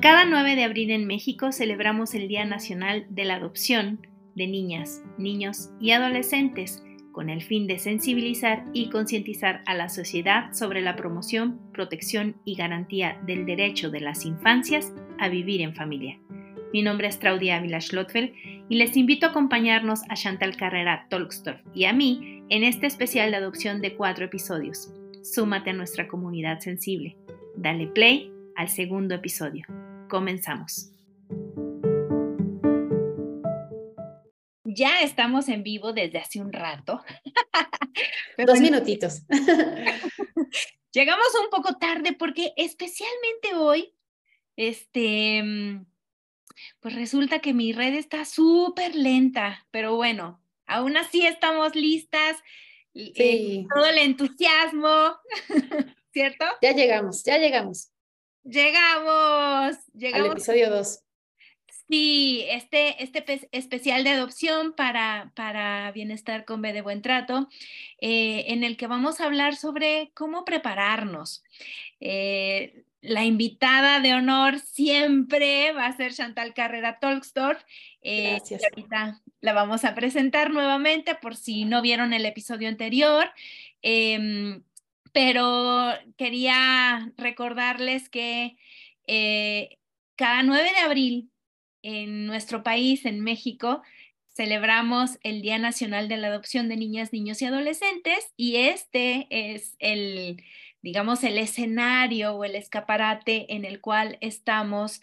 Cada 9 de abril en México celebramos el Día Nacional de la Adopción de Niñas, Niños y Adolescentes con el fin de sensibilizar y concientizar a la sociedad sobre la promoción, protección y garantía del derecho de las infancias a vivir en familia. Mi nombre es Claudia Ávila Schlotfeld y les invito a acompañarnos a Chantal Carrera Tolkstorff y a mí en este especial de adopción de cuatro episodios. Súmate a nuestra comunidad sensible. Dale play al segundo episodio. Comenzamos. Ya estamos en vivo desde hace un rato. Dos minutitos. Llegamos un poco tarde porque especialmente hoy, este, pues resulta que mi red está súper lenta, pero bueno, aún así estamos listas. Eh, sí. todo el entusiasmo, ¿cierto? Ya llegamos, ya llegamos. Llegamos, llegamos. Al episodio 2. Sí, este, este especial de adopción para, para Bienestar con B de Buen Trato, eh, en el que vamos a hablar sobre cómo prepararnos. Eh, la invitada de honor siempre va a ser Chantal Carrera Tolksdorf. Eh, Gracias. Ahorita la vamos a presentar nuevamente por si no vieron el episodio anterior. Em, pero quería recordarles que cada 9 de abril en nuestro país, en México, celebramos el Día Nacional de la Adopción de Niñas, Niños y Adolescentes y este es el, digamos, el escenario o el escaparate en el cual estamos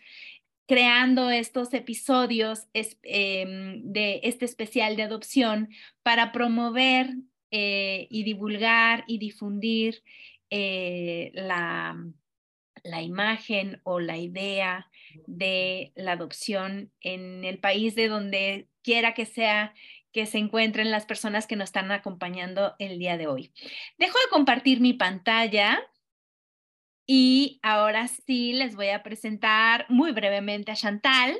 creando estos episodios em, de este especial de adopción para promover eh, y divulgar y difundir eh, la, la imagen o la idea de la adopción en el país de donde quiera que sea que se encuentren las personas que nos están acompañando el día de hoy. Dejo de compartir mi pantalla y ahora sí les voy a presentar muy brevemente a Chantal.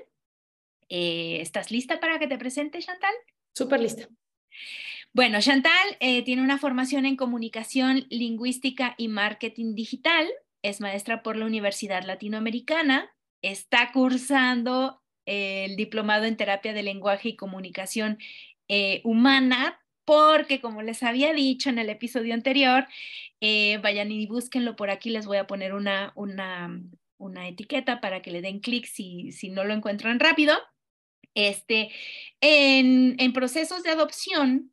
Eh, ¿Estás lista para que te presente, Chantal? Súper lista. Bueno, Chantal eh, tiene una formación en comunicación lingüística y marketing digital. Es maestra por la Universidad Latinoamericana está cursando el diplomado en terapia de lenguaje y comunicación eh, humana, porque como les había dicho en el episodio anterior, eh, vayan y búsquenlo por aquí, les voy a poner una, una, una etiqueta para que le den clic si, si no lo encuentran rápido. Este, en, en procesos de adopción,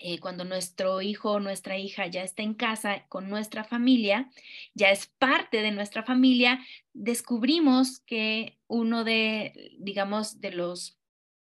eh, cuando nuestro hijo o nuestra hija ya está en casa con nuestra familia, ya es parte de nuestra familia, descubrimos que uno de, digamos, de los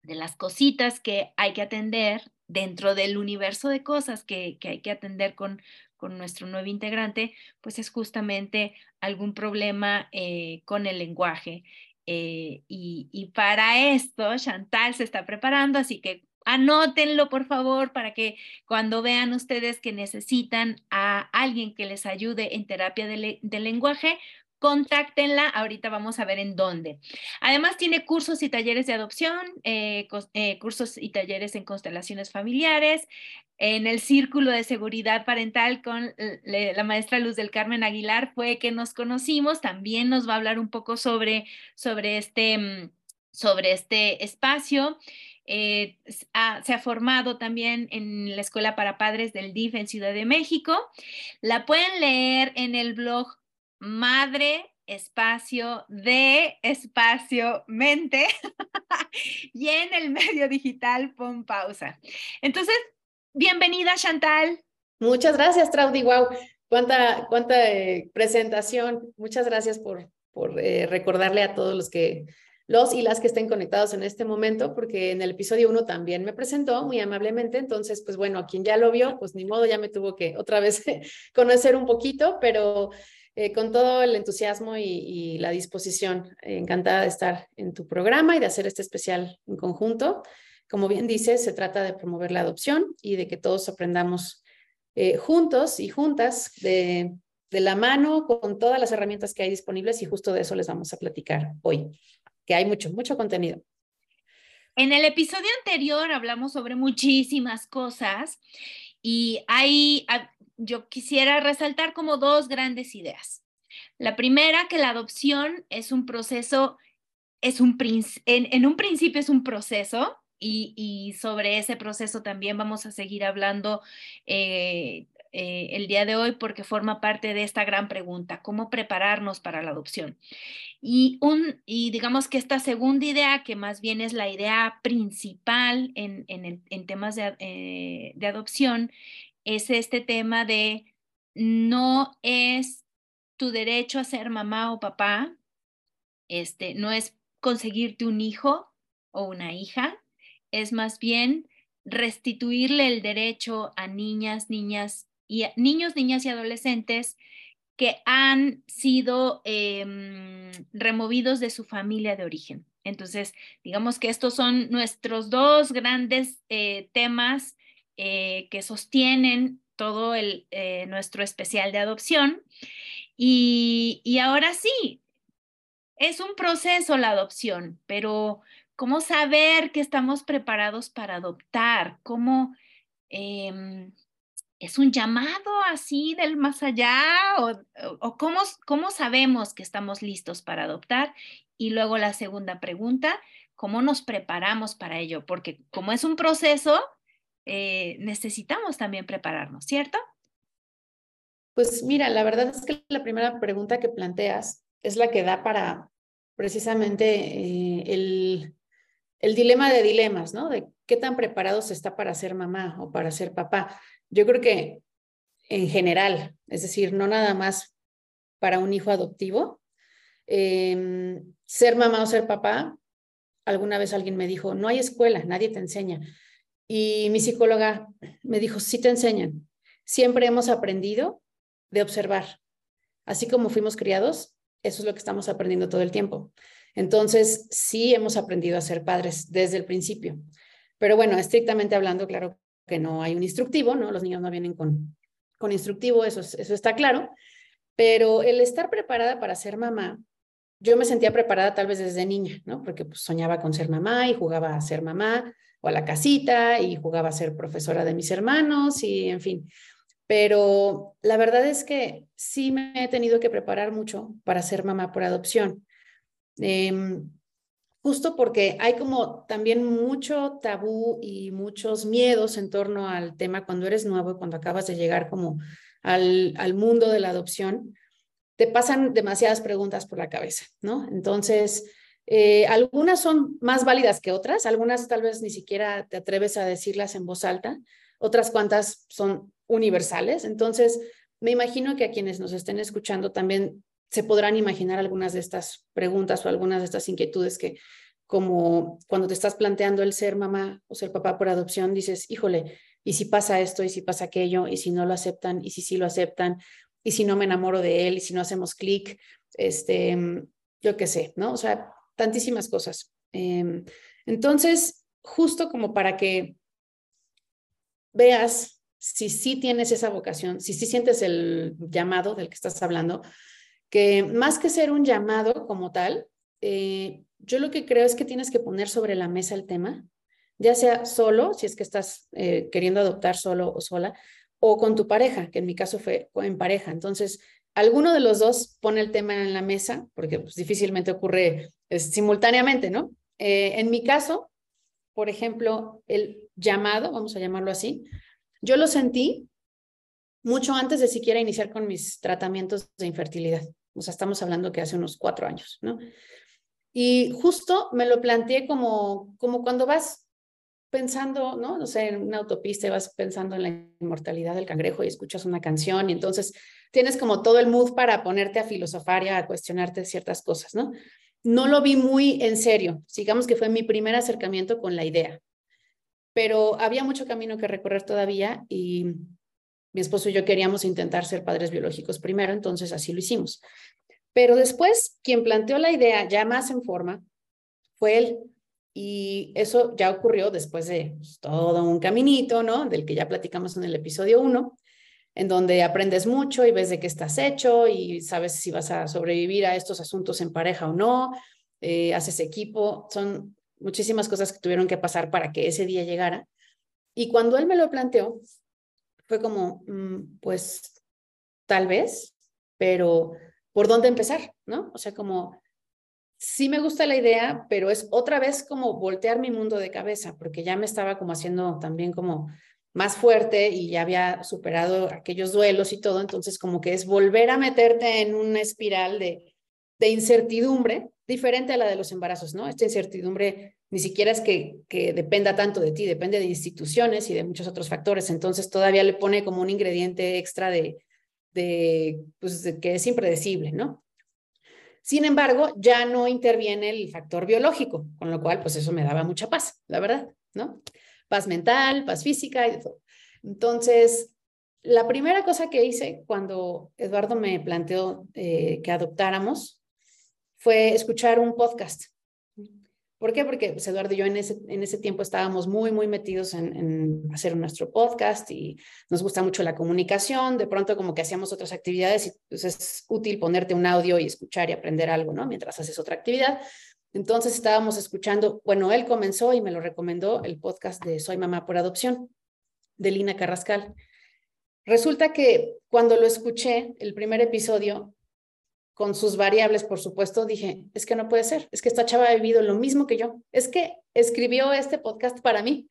de las cositas que hay que atender dentro del universo de cosas que, hay que atender con, con nuestro nuevo integrante, pues es justamente algún problema eh, con el lenguaje. Eh, y, para esto, Chantal se está preparando, así que Anótenlo, por favor, para que cuando vean ustedes que necesitan a alguien que les ayude en terapia de, lenguaje, contáctenla. Ahorita vamos a ver en dónde. Además, tiene cursos y talleres de adopción, eh, eh, cursos y talleres en constelaciones familiares, en el círculo de seguridad parental con la maestra Luz del Carmen Aguilar fue que nos conocimos. También nos va a hablar un poco sobre, sobre, este, mm, sobre este espacio. Eh, se ha formado también en la Escuela para Padres del DIF en Ciudad de México. La pueden leer en el blog Madre Espacio de Espacio Mente y en el medio digital Pon Pausa. Entonces, bienvenida Chantal. Muchas gracias, Traudy. Wow, cuánta, cuánta eh, presentación. Muchas gracias por, por eh, recordarle a todos los que los y las que estén conectados en este momento, porque en el episodio 1 también me presentó muy amablemente, entonces, pues bueno, a quien ya lo vio, pues ni modo, ya me tuvo que otra vez conocer un poquito, pero eh, con todo el entusiasmo y, la disposición, encantada de estar en tu programa y de hacer este especial en conjunto. Como bien dices, se trata de promover la adopción y de que todos aprendamos eh, juntos y juntas de, de la mano con todas las herramientas que hay disponibles y justo de eso les vamos a platicar hoy que hay mucho, mucho contenido. En el episodio anterior hablamos sobre muchísimas cosas y yo quisiera resaltar como dos grandes ideas. La primera, que la adopción es un proceso, es un, en, un principio es un proceso, y, y, sobre ese proceso también vamos a seguir hablando eh, eh, el día de hoy porque forma parte de esta gran pregunta, ¿cómo prepararnos para la adopción? Y, un, y digamos que esta segunda idea, que más bien es la idea principal en, en, en temas de, eh, de adopción, es este tema de no es tu derecho a ser mamá o papá, este, no es conseguirte un hijo o una hija, es más bien restituirle el derecho a niñas, niñas y niños, niñas y adolescentes que han sido em, removidos de su familia de origen. Entonces, digamos que estos son nuestros dos grandes eh, temas eh, que sostienen todo el, eh, nuestro especial de adopción. Y, y ahora sí, es un proceso la adopción, pero ¿cómo saber que estamos preparados para adoptar? ¿Cómo em, es un llamado así del más allá? ¿O, cómo, cómo sabemos que estamos listos para adoptar? Y luego la segunda pregunta, ¿cómo nos preparamos para ello? Porque como es un proceso, eh, necesitamos también prepararnos, ¿cierto? Pues mira, la verdad es que la primera pregunta que planteas es la que da para precisamente eh, el, el dilema de dilemas, ¿no? De qué tan preparado se está para ser mamá o para ser papá. Yo creo que en general, es decir, no nada más para un hijo adoptivo, em, ser mamá o ser papá, alguna vez alguien me dijo, no hay escuela, nadie te enseña. Y mi psicóloga me dijo, sí te enseñan. Siempre hemos aprendido de observar. Así como fuimos criados, eso es lo que estamos aprendiendo todo el tiempo. Entonces, sí hemos aprendido a ser padres desde el principio. Pero bueno, estrictamente hablando, claro que no hay un instructivo, ¿no? Los niños no vienen con, con instructivo, eso, eso está claro. Pero el estar preparada para ser mamá, yo me sentía preparada tal vez desde niña, ¿no? Porque pues, soñaba con ser mamá y jugaba a ser mamá o a la casita y jugaba a ser profesora de mis hermanos y en fin. Pero la verdad es que sí me he tenido que preparar mucho para ser mamá por adopción. Em, justo porque hay como también mucho tabú y muchos miedos en torno al tema cuando eres nuevo cuando acabas de llegar como al, al mundo de la adopción, te pasan demasiadas preguntas por la cabeza, ¿no? Entonces, eh, algunas son más válidas que otras, algunas tal vez ni siquiera te atreves a decirlas en voz alta, otras cuantas son universales. Entonces, me imagino que a quienes nos estén escuchando también se podrán imaginar algunas de estas preguntas o algunas de estas inquietudes que, como cuando te estás planteando el ser mamá o ser papá por adopción, dices, híjole, ¿y si pasa esto? ¿Y si pasa aquello? ¿Y si no lo aceptan? ¿Y si sí lo aceptan? ¿Y si no me enamoro de él? ¿Y si no hacemos clic? Este, yo qué sé, ¿no? O sea, tantísimas cosas. Em, entonces, justo como para que veas si sí tienes esa vocación, si sí sientes el llamado del que estás hablando, que más que ser un llamado como tal, eh, yo lo que creo es que tienes que poner sobre la mesa el tema, ya sea solo, si es que estás eh, queriendo adoptar solo o sola, o con tu pareja, que en mi caso fue en pareja. Entonces, alguno de los dos pone el tema en la mesa, porque pues, difícilmente ocurre simultáneamente, ¿no? Eh, en mi caso, por ejemplo, el llamado, vamos a llamarlo así, yo lo sentí mucho antes de siquiera iniciar con mis tratamientos de infertilidad. O sea, estamos hablando que hace unos cuatro años, ¿no? Y justo me lo planteé como, como cuando vas pensando, ¿no? No sé, en una autopista y vas pensando en la inmortalidad del cangrejo y escuchas una canción y entonces tienes como todo el mood para ponerte a filosofar y a cuestionarte ciertas cosas, ¿no? No lo vi muy en serio, digamos que fue mi primer acercamiento con la idea, pero había mucho camino que recorrer todavía y mi esposo y yo queríamos intentar ser padres biológicos primero, entonces así lo hicimos. Pero después, quien planteó la idea ya más en forma fue él. Y eso ya ocurrió después de pues, todo un caminito, ¿no? Del que ya platicamos en el episodio 1 en donde aprendes mucho y ves de qué estás hecho y sabes si vas a sobrevivir a estos asuntos en pareja o no, eh, haces equipo, son muchísimas cosas que tuvieron que pasar para que ese día llegara. Y cuando él me lo planteó, fue como, mm, pues tal vez, pero por dónde empezar, ¿no? O sea, como sí me gusta la idea, pero es otra vez como voltear mi mundo de cabeza, porque ya me estaba como haciendo también como más fuerte y ya había superado aquellos duelos y todo, entonces como que es volver a meterte en una espiral de, de incertidumbre diferente a la de los embarazos, ¿no? Esta incertidumbre ni siquiera es que, que dependa tanto de ti, depende de instituciones y de muchos otros factores, entonces todavía le pone como un ingrediente extra de, de, pues, que es impredecible, ¿no? Sin embargo, ya no interviene el factor biológico, con lo cual, pues eso me daba mucha paz, la verdad, ¿no? Paz mental, paz física y todo. Entonces, la primera cosa que hice cuando Eduardo me planteó eh, que adoptáramos fue escuchar un podcast ¿Por qué? Porque pues, Eduardo y yo en ese, en ese tiempo estábamos muy, muy metidos en, hacer nuestro podcast y nos gusta mucho la comunicación. De pronto como que hacíamos otras actividades y pues es útil ponerte un audio y escuchar y aprender algo, ¿no? Mientras haces otra actividad. Entonces estábamos escuchando, bueno, él comenzó y me lo recomendó el podcast de Soy Mamá por Adopción de Lina Carrascal. Resulta que cuando lo escuché, el primer episodio, con sus variables, por supuesto, dije, es que no puede ser, es que esta chava ha vivido lo mismo que yo, es que escribió este podcast para mí,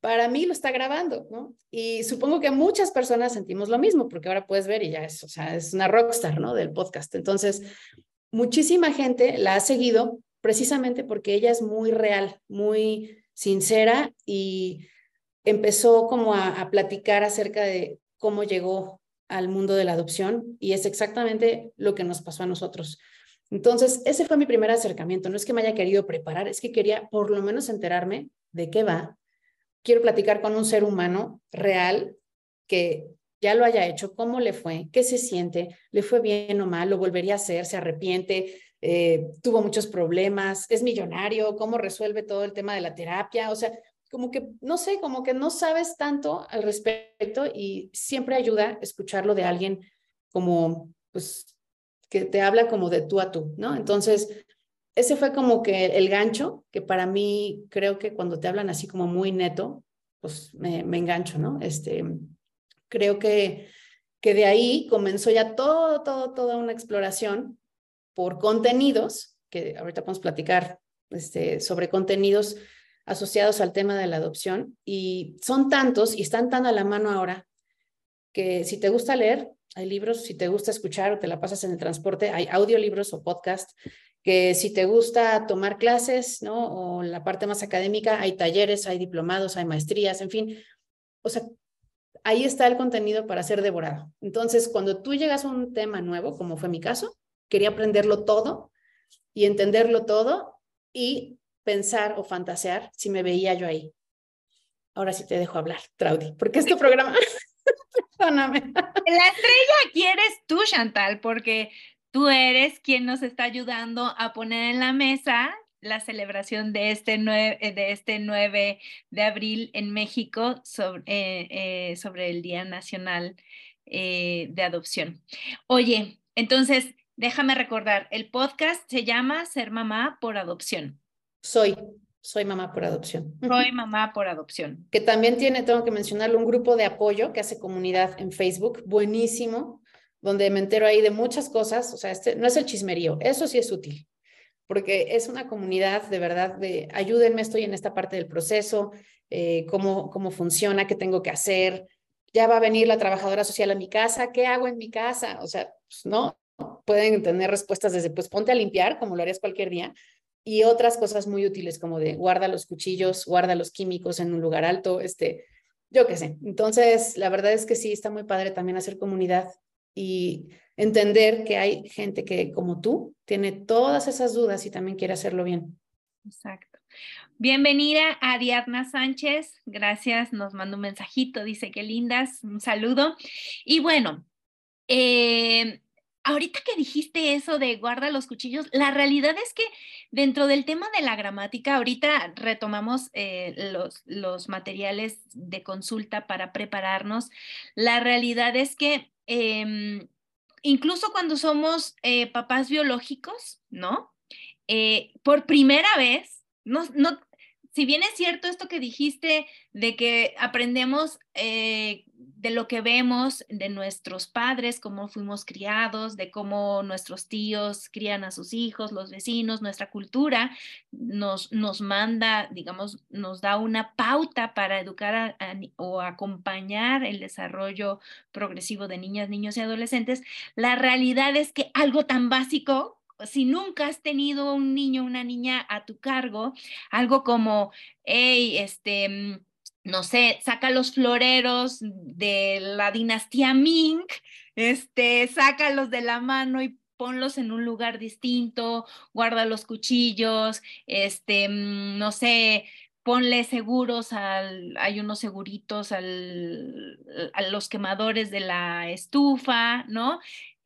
para mí lo está grabando, ¿no? Y supongo que muchas personas sentimos lo mismo, porque ahora puedes ver y ya es, o sea, es una rockstar, ¿no? Del podcast. Entonces, muchísima gente la ha seguido precisamente porque ella es muy real, muy sincera y empezó como a, a platicar acerca de cómo llegó al mundo de la adopción y es exactamente lo que nos pasó a nosotros. Entonces, ese fue mi primer acercamiento. No es que me haya querido preparar, es que quería por lo menos enterarme de qué va. Quiero platicar con un ser humano real que ya lo haya hecho, cómo le fue, qué se siente, le fue bien o mal, lo volvería a hacer, se arrepiente, eh, tuvo muchos problemas, es millonario, cómo resuelve todo el tema de la terapia. O sea, como que, no sé, como que no sabes tanto al respecto y siempre ayuda escucharlo de alguien como, pues, que te habla como de tú a tú, ¿no? Entonces, ese fue como que el gancho, que para mí creo que cuando te hablan así como muy neto, pues me, me engancho, ¿no? Este, creo que, que de ahí comenzó ya todo, todo, toda una exploración por contenidos, que ahorita podemos platicar este, sobre contenidos asociados al tema de la adopción y son tantos y están tan a la mano ahora que si te gusta leer, hay libros, si te gusta escuchar o te la pasas en el transporte, hay audiolibros o podcast, que si te gusta tomar clases, ¿no? O la parte más académica, hay talleres, hay diplomados, hay maestrías, en fin. O sea, ahí está el contenido para ser devorado. Entonces, cuando tú llegas a un tema nuevo, como fue mi caso, quería aprenderlo todo y entenderlo todo y pensar o fantasear si me veía yo ahí. Ahora sí te dejo hablar, Traudy, porque este programa, perdóname. La estrella aquí eres tú, Chantal, porque tú eres quien nos está ayudando a poner en la mesa la celebración de este 9 de, este 9 de abril en México sobre, eh, eh, sobre el Día Nacional eh, de Adopción. Oye, entonces, déjame recordar, el podcast se llama Ser Mamá por Adopción. Soy, soy mamá por adopción. Soy mamá por adopción. Que también tiene, tengo que mencionarlo, un grupo de apoyo que hace comunidad en Facebook, buenísimo, donde me entero ahí de muchas cosas. O sea, este no es el chismerío, eso sí es útil, porque es una comunidad de verdad de ayúdenme, estoy en esta parte del proceso, eh, cómo, cómo funciona, qué tengo que hacer. Ya va a venir la trabajadora social a mi casa, ¿qué hago en mi casa? O sea, pues no, pueden tener respuestas desde, pues ponte a limpiar, como lo harías cualquier día, y otras cosas muy útiles como de guarda los cuchillos, guarda los químicos en un lugar alto, este, yo qué sé. Entonces, la verdad es que sí, está muy padre también hacer comunidad y entender que hay gente que como tú tiene todas esas dudas y también quiere hacerlo bien. Exacto. Bienvenida a Ariadna Sánchez, gracias, nos manda un mensajito, dice que lindas, un saludo. Y bueno, eh, ahorita que dijiste eso de guarda los cuchillos, la realidad es que dentro del tema de la gramática, ahorita retomamos eh, los, materiales de consulta para prepararnos. La realidad es que em, incluso cuando somos eh, papás biológicos, ¿no? Eh, por primera vez, no, si bien es cierto esto que dijiste de que aprendemos eh, de lo que vemos de nuestros padres, cómo fuimos criados, de cómo nuestros tíos crían a sus hijos, los vecinos, nuestra cultura nos, nos manda, digamos, nos da una pauta para educar o acompañar el desarrollo progresivo de niñas, niños y adolescentes. La realidad es que algo tan básico si nunca has tenido un niño o una niña a tu cargo, algo como, hey, este, mm, no sé, saca los floreros de la dinastía Ming, este, sácalos de la mano y ponlos en un lugar distinto, guarda los cuchillos, este, mm, no sé, ponle seguros al, hay unos seguritos al, a los quemadores de la estufa, ¿no?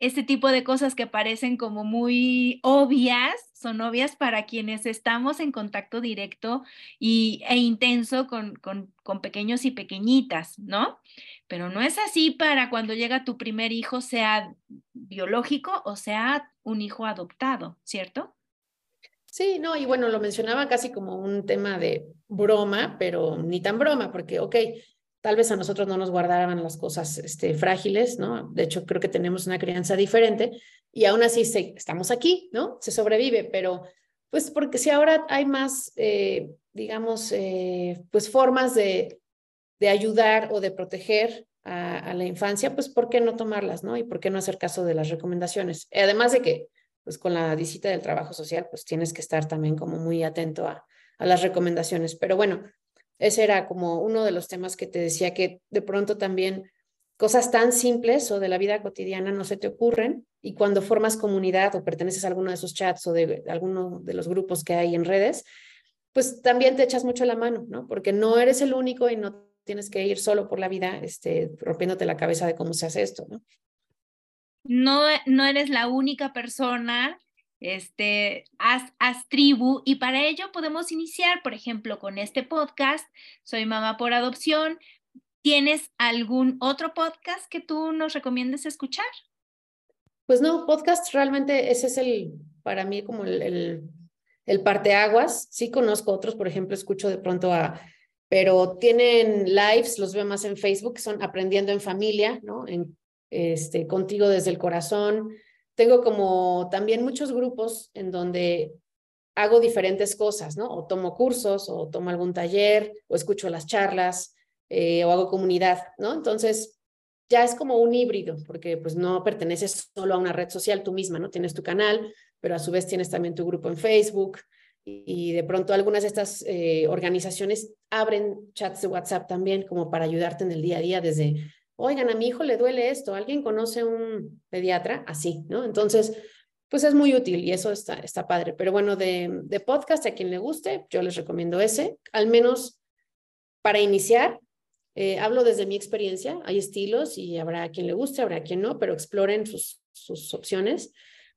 Este tipo de cosas que parecen como muy obvias, son obvias para quienes estamos en contacto directo y, e intenso con, con, con, pequeños y pequeñitas, ¿no? Pero no es así para cuando llega tu primer hijo, sea biológico o sea un hijo adoptado, ¿cierto? Sí, no, y bueno, lo mencionaba casi como un tema de broma, pero ni tan broma, porque, ok, tal vez a nosotros no nos guardaban las cosas este, frágiles, ¿no? De hecho, creo que tenemos una crianza diferente y aún así se, estamos aquí, ¿no? Se sobrevive, pero pues porque si ahora hay más, eh, digamos, eh, pues formas de, de, ayudar o de proteger a, a, la infancia, pues ¿por qué no tomarlas, ¿no? Y por qué no hacer caso de las recomendaciones. Además de que, pues con la visita del trabajo social, pues tienes que estar también como muy atento a, a las recomendaciones. Pero bueno, ese era como uno de los temas que te decía que de pronto también cosas tan simples o de la vida cotidiana no se te ocurren y cuando formas comunidad o perteneces a alguno de esos chats o de, alguno de los grupos que hay en redes, pues también te echas mucho la mano, ¿no? Porque no eres el único y no tienes que ir solo por la vida este, rompiéndote la cabeza de cómo se hace esto, ¿no? No, no eres la única persona este, haz, tribu y para ello podemos iniciar, por ejemplo, con este podcast, Soy Mamá por Adopción. ¿Tienes algún otro podcast que tú nos recomiendes escuchar? Pues no, podcast realmente ese es el, para mí como el, el, el parteaguas. Sí conozco otros, por ejemplo, escucho de pronto a, pero tienen lives, los veo más en Facebook, son Aprendiendo en Familia, ¿no? En, este, contigo desde el corazón, tengo como también muchos grupos en donde hago diferentes cosas, ¿no? O tomo cursos, o tomo algún taller, o escucho las charlas, eh, o hago comunidad, ¿no? Entonces, ya es como un híbrido, porque pues no perteneces solo a una red social tú misma, ¿no? Tienes tu canal, pero a su vez tienes también tu grupo en Facebook, y, de pronto algunas de estas eh, organizaciones abren chats de WhatsApp también como para ayudarte en el día a día desde oigan, a mi hijo le duele esto, ¿alguien conoce un pediatra? Así, ¿no? Entonces, pues es muy útil y eso está, está padre. Pero bueno, de, de podcast, a quien le guste, yo les recomiendo ese, al menos para iniciar. Eh, hablo desde mi experiencia, hay estilos y habrá quien le guste, habrá quien no, pero exploren sus, sus opciones.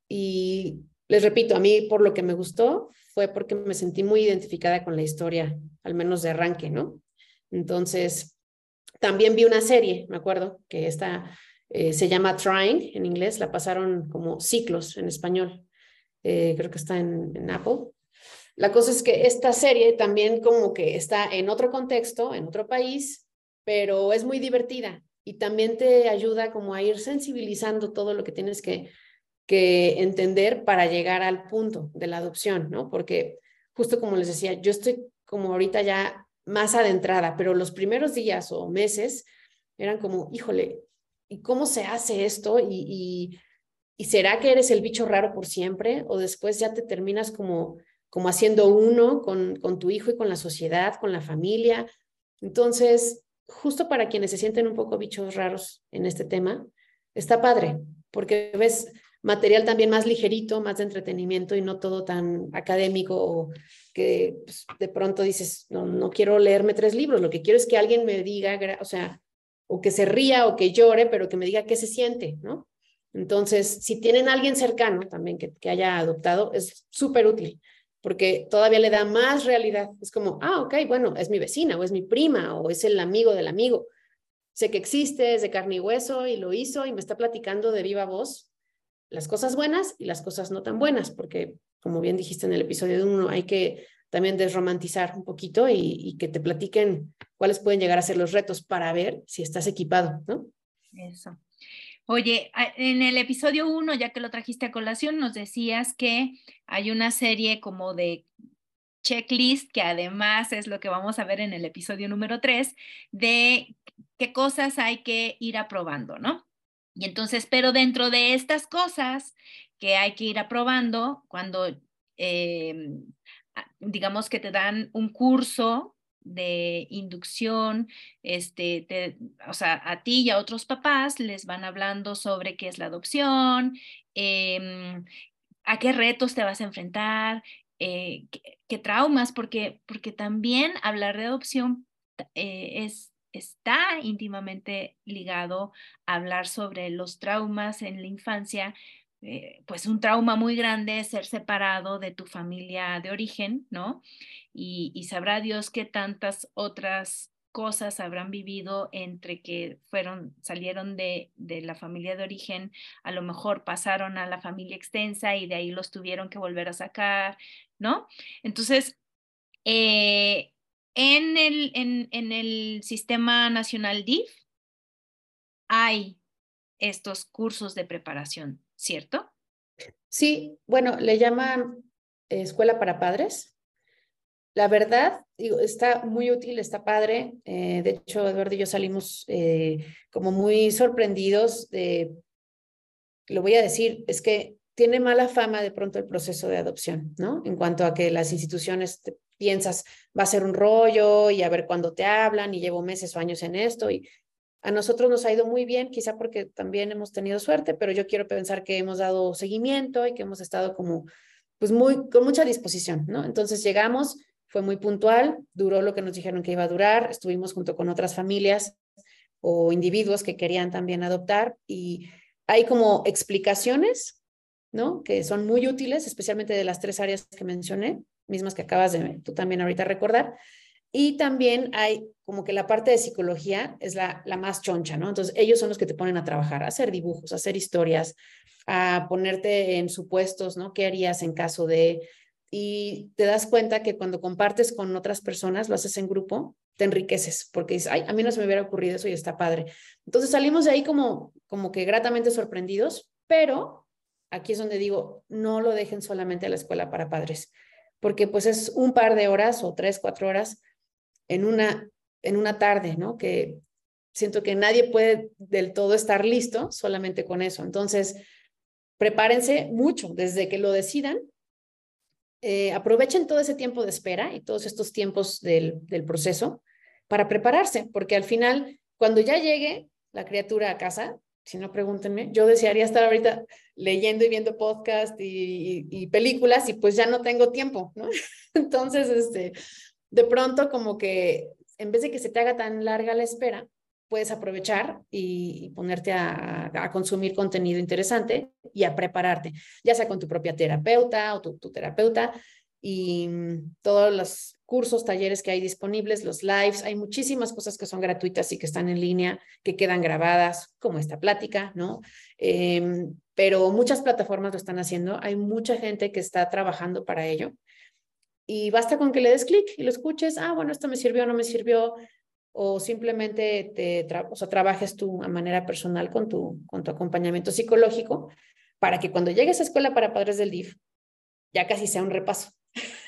Y les repito, a mí por lo que me gustó fue porque me sentí muy identificada con la historia, al menos de arranque, ¿no? Entonces, también vi una serie, me acuerdo, que esta eh, se llama Trying en inglés, la pasaron como ciclos en español. Eh, creo que está en, en, Apple. La cosa es que esta serie también como que está en otro contexto, en otro país, pero es muy divertida y también te ayuda como a ir sensibilizando todo lo que tienes que, que entender para llegar al punto de la adopción, ¿no? Porque justo como les decía, yo estoy como ahorita ya más adentrada, pero los primeros días o meses eran como, híjole, ¿y cómo se hace esto? Y, y, será que eres el bicho raro por siempre? O después ya te terminas como, como haciendo uno con, con tu hijo y con la sociedad, con la familia. Entonces, justo para quienes se sienten un poco bichos raros en este tema, está padre, porque ves material también más ligerito, más de entretenimiento y no todo tan académico que pues, de pronto dices, no, no quiero leerme tres libros, lo que quiero es que alguien me diga, o sea, o que se ría o que llore, pero que me diga qué se siente, ¿no? Entonces, si tienen alguien cercano también que, que haya adoptado, es súper útil, porque todavía le da más realidad. Es como, ah, ok, bueno, es mi vecina o es mi prima o es el amigo del amigo. Sé que existe, es de carne y hueso y lo hizo y me está platicando de viva voz las cosas buenas y las cosas no tan buenas, porque como bien dijiste en el episodio de uno, hay que también desromantizar un poquito y, y, que te platiquen cuáles pueden llegar a ser los retos para ver si estás equipado, ¿no? Eso. Oye, en el episodio 1, ya que lo trajiste a colación, nos decías que hay una serie como de checklist, que además es lo que vamos a ver en el episodio número 3, de qué cosas hay que ir aprobando, ¿no? Y entonces, pero dentro de estas cosas que hay que ir aprobando, cuando em, digamos que te dan un curso de inducción, este, o sea, a ti y a otros papás les van hablando sobre qué es la adopción, em, a qué retos te vas a enfrentar, eh, qué, traumas, porque, porque también hablar de adopción eh, es, está íntimamente ligado a hablar sobre los traumas en la infancia, eh, pues un trauma muy grande es ser separado de tu familia de origen, ¿no? Y, sabrá Dios qué tantas otras cosas habrán vivido entre que fueron, salieron de, de, la familia de origen, a lo mejor pasaron a la familia extensa y de ahí los tuvieron que volver a sacar, ¿no? Entonces, eh, en, el, sistema nacional DIF hay estos cursos de preparación ¿cierto? Sí, bueno, le llaman escuela para padres. La verdad, está muy útil, está padre. Eh, de hecho, Eduardo y yo salimos eh, como muy sorprendidos de, lo voy a decir, es que tiene mala fama de pronto el proceso de adopción, ¿no? En cuanto a que las instituciones piensas, va a ser un rollo y a ver cuándo te hablan y llevo meses o años en esto y a nosotros nos ha ido muy bien, quizá porque también hemos tenido suerte, pero yo quiero pensar que hemos dado seguimiento y que hemos estado como, pues muy, con mucha disposición, ¿no? Entonces llegamos, fue muy puntual, duró lo que nos dijeron que iba a durar, estuvimos junto con otras familias o individuos que querían también adoptar y hay como explicaciones, ¿no? Que son muy útiles, especialmente de las tres áreas que mencioné, mismas que acabas de tú también ahorita recordar. Y también hay como que la parte de psicología es la, la más choncha, ¿no? Entonces, ellos son los que te ponen a trabajar, a hacer dibujos, a hacer historias, a ponerte en supuestos, ¿no? ¿Qué harías en caso de... Y te das cuenta que cuando compartes con otras personas, lo haces en grupo, te enriqueces, porque dices, ay, a mí no se me hubiera ocurrido eso y está padre. Entonces salimos de ahí como, como que gratamente sorprendidos, pero aquí es donde digo, no lo dejen solamente a la escuela para padres, porque pues es un par de horas o tres, cuatro horas en una, en una tarde, ¿no? Que siento que nadie puede del todo estar listo solamente con eso. Entonces, prepárense mucho desde que lo decidan. Eh, aprovechen todo ese tiempo de espera y todos estos tiempos del, del proceso para prepararse, porque al final, cuando ya llegue la criatura a casa, si no pregúntenme, yo desearía estar ahorita leyendo y viendo podcast y, y, y, películas y pues ya no tengo tiempo, ¿no? Entonces, este, de pronto como que en vez de que se te haga tan larga la espera, puedes aprovechar y, ponerte a, consumir contenido interesante y a prepararte, ya sea con tu propia terapeuta o tu, terapeuta y mm, todos los cursos, talleres que hay disponibles, los lives, hay muchísimas cosas que son gratuitas y que están en línea, que quedan grabadas, como esta plática, ¿no? Em, pero muchas plataformas lo están haciendo, hay mucha gente que está trabajando para ello y basta con que le des clic y lo escuches, ah, bueno, esto me sirvió, no me sirvió, o simplemente te o sea, trabajes tú a manera personal con tu, con tu acompañamiento psicológico para que cuando llegues a escuela para padres del DIF ya casi sea un repaso,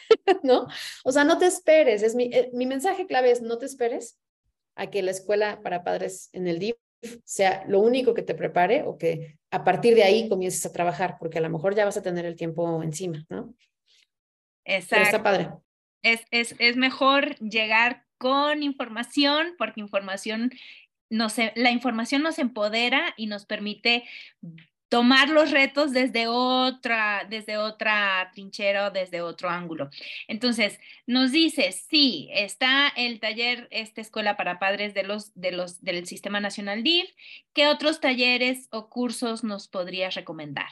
¿no? O sea, no te esperes, es mi, eh, mi mensaje clave es no te esperes a que la escuela para padres en el DIF sea lo único que te prepare o que a partir de ahí comiences a trabajar, porque a lo mejor ya vas a tener el tiempo encima, ¿no? Exacto. está padre. Es, es, es mejor llegar con información, porque información nos, la información nos empodera y nos permite tomar los retos desde otra, desde otra trinchera desde otro ángulo. Entonces, nos dice, sí, está el taller, esta escuela para padres de los, de los, del Sistema Nacional DIF. ¿Qué otros talleres o cursos nos podrías recomendar?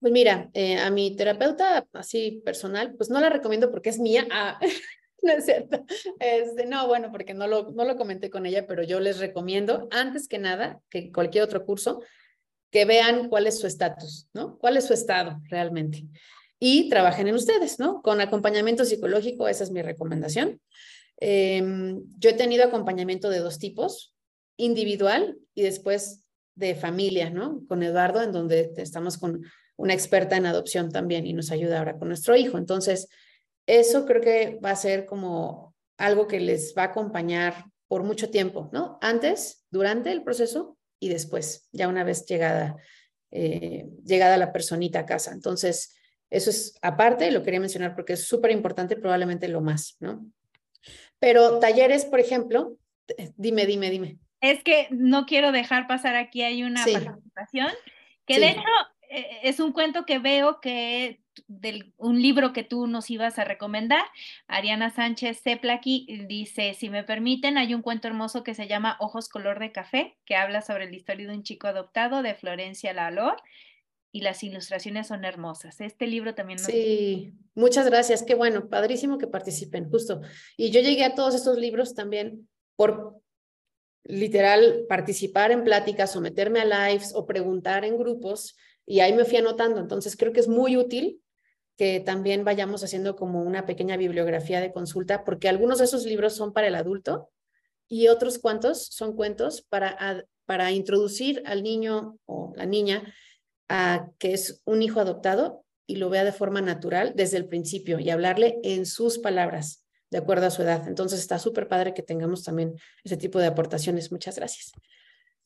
Pues mira, eh, a mi terapeuta así personal, pues no la recomiendo porque es mía. Ah, no es cierto. Este, no, bueno, porque no lo, no lo comenté con ella, pero yo les recomiendo, antes que nada, que cualquier otro curso, que vean cuál es su estatus, ¿no? ¿Cuál es su estado realmente? y trabajen en ustedes, ¿no? Con acompañamiento psicológico, esa es mi recomendación. Em, yo he tenido acompañamiento de dos tipos, individual y después de familia, ¿no? Con Eduardo, en donde estamos con una experta en adopción también y nos ayuda ahora con nuestro hijo. Entonces, eso creo que va a ser como algo que les va a acompañar por mucho tiempo, ¿no? Antes, durante el proceso y después, ya una vez llegada, eh, llegada la personita a casa. Entonces, eso es aparte, lo quería mencionar porque es súper importante, probablemente lo más, ¿no? Pero talleres, por ejemplo, dime, dime, dime. Es que no quiero dejar pasar aquí, hay una participación, que de hecho eh, es un cuento que veo que del un libro que tú nos ibas a recomendar, Ariana Sánchez Zeplaki dice, si me permiten, hay un cuento hermoso que se llama Ojos color de café, que habla sobre la historia de un chico adoptado de Florencia Lalor y las ilustraciones son hermosas. Este libro también. Sí, muchas gracias. Qué bueno, padrísimo que participen, justo. Y yo llegué a todos estos libros también por literal participar en pláticas o meterme a lives o preguntar en grupos y ahí me fui anotando. Entonces creo que es muy útil que también vayamos haciendo como una pequeña bibliografía de consulta porque algunos de esos libros son para el adulto y otros cuantos son cuentos para, para introducir al niño o la niña a que es un hijo adoptado y lo vea de forma natural desde el principio y hablarle en sus palabras, de acuerdo a su edad. Entonces está súper padre que tengamos también ese tipo de aportaciones. Muchas gracias.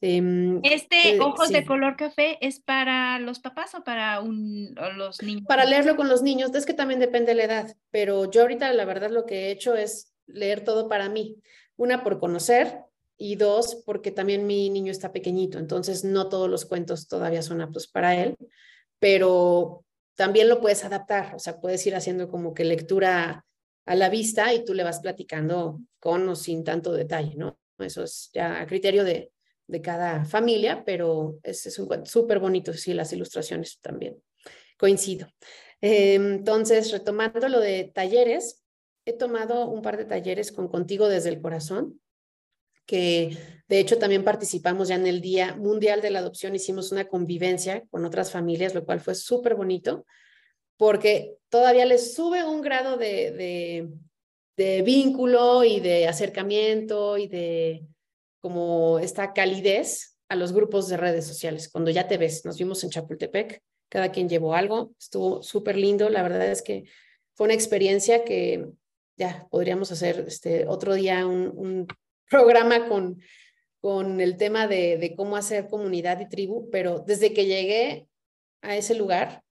Em, ¿Este eh, ojos de color café es para los papás o para un, los niños? Para leerlo con los niños, es que también depende de la edad, pero yo ahorita la verdad lo que he hecho es leer todo para mí. Una por conocer, y dos, porque también mi niño está pequeñito, entonces no todos los cuentos todavía son aptos para él, pero también lo puedes adaptar, o sea, puedes ir haciendo como que lectura a la vista y tú le vas platicando con o sin tanto detalle, ¿no? Eso es ya a criterio de, de cada familia, pero es, es un súper bonito, sí, las ilustraciones también. Coincido. Entonces, retomando lo de talleres, he tomado un par de talleres con Contigo desde el Corazón, que de hecho también participamos ya en el Día Mundial de la Adopción, hicimos una convivencia con otras familias, lo cual fue súper bonito, porque todavía les sube un grado de, de, vínculo y de acercamiento y de como esta calidez a los grupos de redes sociales. Cuando ya te ves, nos vimos en Chapultepec, cada quien llevó algo, estuvo súper lindo, la verdad es que fue una experiencia que ya podríamos hacer este otro día un programa con, con el tema de, de cómo hacer comunidad y tribu, pero desde que llegué a ese lugar,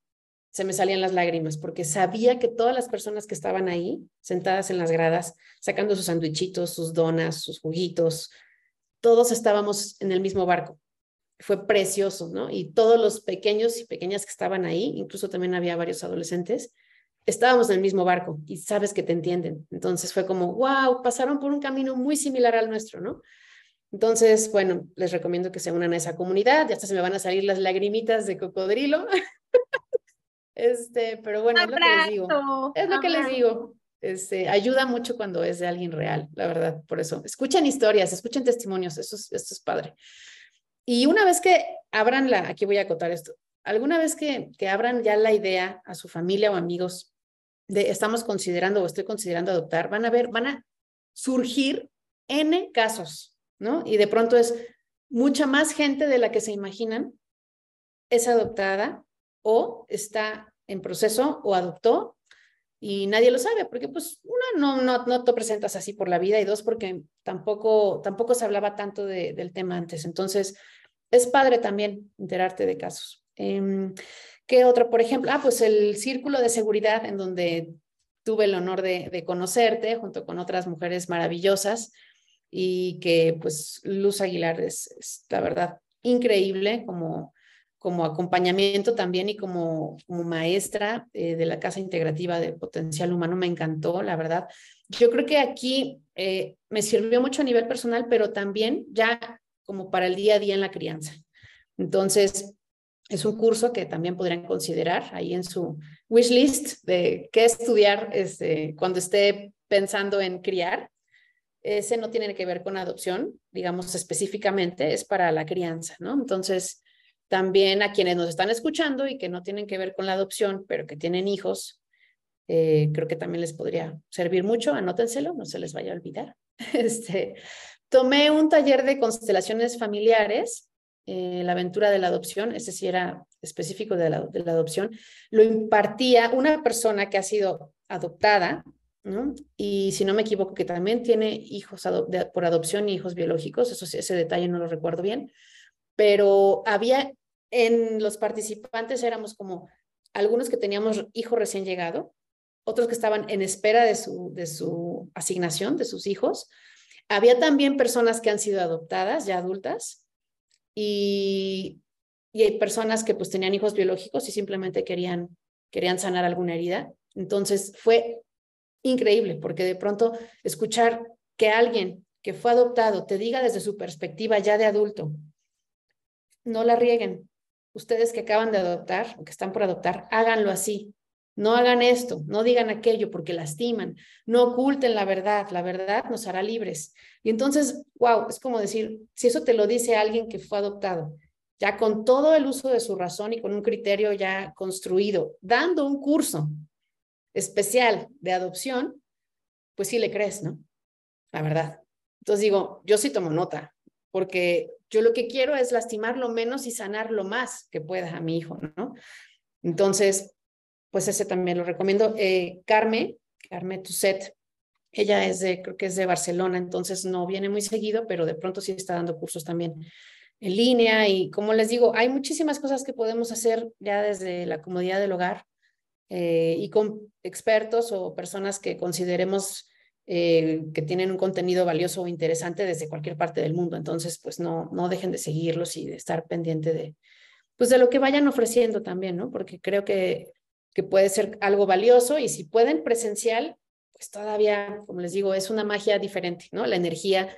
se me salían las lágrimas porque sabía que todas las personas que estaban ahí, sentadas en las gradas, sacando sus sandwichitos, sus donas, sus juguitos, todos estábamos en el mismo barco. Fue precioso, ¿no? Y todos los pequeños y pequeñas que estaban ahí, incluso también había varios adolescentes, estábamos en el mismo barco y sabes que te entienden. Entonces fue como, wow, pasaron por un camino muy similar al nuestro, ¿no? Entonces, bueno, les recomiendo que se unan a esa comunidad. Ya hasta se me van a salir las lagrimitas de cocodrilo. este, pero bueno, es lo que les digo. Es lo que les digo. Este, ayuda mucho cuando es de alguien real, la verdad, por eso. Escuchen historias, escuchen testimonios, eso es, esto es padre. Y una vez que abran la, aquí voy a acotar esto, alguna vez que, que abran ya la idea a su familia o amigos de estamos considerando o estoy considerando adoptar, van a ver, van a surgir N casos, ¿no? Y de pronto es mucha más gente de la que se imaginan es adoptada o está en proceso o adoptó y nadie lo sabe, porque pues uno, no, no, no te presentas así por la vida y dos, porque tampoco, tampoco se hablaba tanto de, del tema antes. Entonces, es padre también enterarte de casos. Eh, ¿Qué otro, por ejemplo? Ah, pues el círculo de seguridad en donde tuve el honor de, conocerte junto con otras mujeres maravillosas y que pues Luz Aguilar es, la verdad increíble como, como acompañamiento también y como, maestra eh, de la Casa Integrativa de Potencial Humano. Me encantó, la verdad. Yo creo que aquí eh, me sirvió mucho a nivel personal, pero también ya como para el día a día en la crianza. Entonces, es un curso que también podrían considerar ahí en su wish list de qué estudiar este, cuando esté pensando en criar. Ese no tiene que ver con adopción, digamos específicamente, es para la crianza, ¿no? Entonces, también a quienes nos están escuchando y que no tienen que ver con la adopción, pero que tienen hijos, eh, creo que también les podría servir mucho. Anótenselo, no se les vaya a olvidar. Este, tomé un taller de constelaciones familiares, eh, la aventura de la adopción, ese sí era específico de la, de la adopción, lo impartía una persona que ha sido adoptada, ¿no? Y si no me equivoco, que también tiene hijos por adopción y hijos biológicos, eso, ese detalle no lo recuerdo bien, pero había en los participantes éramos como algunos que teníamos hijo recién llegado, otros que estaban en espera de su, de su asignación, de sus hijos. Había también personas que han sido adoptadas, ya adultas, y, y hay personas que pues tenían hijos biológicos y simplemente querían, querían sanar alguna herida. Entonces fue increíble porque de pronto escuchar que alguien que fue adoptado te diga desde su perspectiva ya de adulto, no la rieguen. Ustedes que acaban de adoptar o que están por adoptar, háganlo así. No hagan esto, no digan aquello porque lastiman, no oculten la verdad, la verdad nos hará libres. Y entonces, wow, es como decir, si eso te lo dice alguien que fue adoptado, ya con todo el uso de su razón y con un criterio ya construido, dando un curso especial de adopción, pues sí le crees, ¿no? La verdad. Entonces digo, yo sí tomo nota, porque yo lo que quiero es lastimar lo menos y sanar lo más que pueda a mi hijo, ¿no? Entonces, pues ese también lo recomiendo. Eh, Carmen, Carmen Tusset, ella es de, creo que es de Barcelona, entonces no viene muy seguido, pero de pronto sí está dando cursos también en línea y como les digo, hay muchísimas cosas que podemos hacer ya desde la comodidad del hogar eh, y con expertos o personas que consideremos eh, que tienen un contenido valioso o interesante desde cualquier parte del mundo. Entonces, pues no, no dejen de seguirlos y de estar pendiente de, pues de lo que vayan ofreciendo también, ¿no? Porque creo que que puede ser algo valioso y si pueden presencial, pues todavía, como les digo, es una magia diferente, ¿no? La energía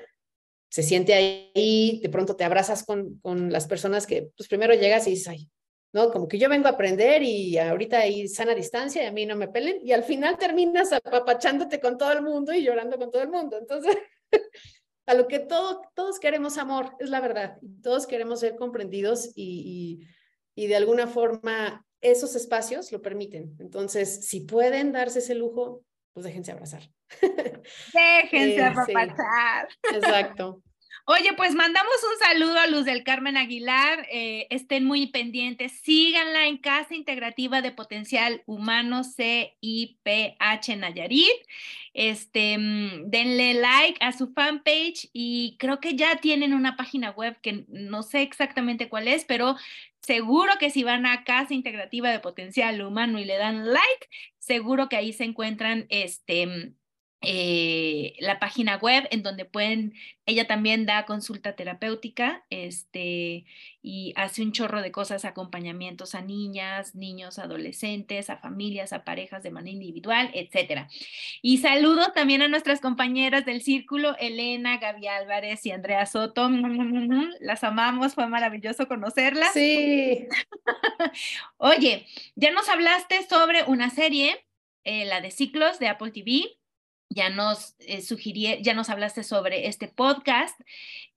se siente ahí, de pronto te abrazas con, con las personas que, pues primero llegas y dices, ay, ¿no? Como que yo vengo a aprender y ahorita hay sana distancia y a mí no me pelen y al final terminas apapachándote con todo el mundo y llorando con todo el mundo. Entonces, a lo que todo, todos queremos amor, es la verdad. Todos queremos ser comprendidos y, y, y de alguna forma esos espacios lo permiten. Entonces, si pueden darse ese lujo, pues déjense abrazar. Déjense abrazar. exacto. Oye, pues mandamos un saludo a Luz del Carmen Aguilar. Eh, estén muy pendientes. Síganla en Casa Integrativa de Potencial Humano CIPH Nayarit. Este, mm, denle like a su fanpage y creo que ya tienen una página web que no sé exactamente cuál es, pero seguro que si van a Casa Integrativa de Potencial Humano y le dan like, seguro que ahí se encuentran este mm, eh, la página web en donde pueden, ella también da consulta terapéutica este, y hace un chorro de cosas, acompañamientos a niñas, niños, adolescentes, a familias, a parejas de manera individual, etc. Y saludo también a nuestras compañeras del círculo, Elena, Gaby Álvarez y Andrea Soto. Las amamos, fue maravilloso conocerlas. Sí. Oye, ya nos hablaste sobre una serie, eh, la de ciclos de Apple TV ya nos eh, ya nos hablaste sobre este podcast.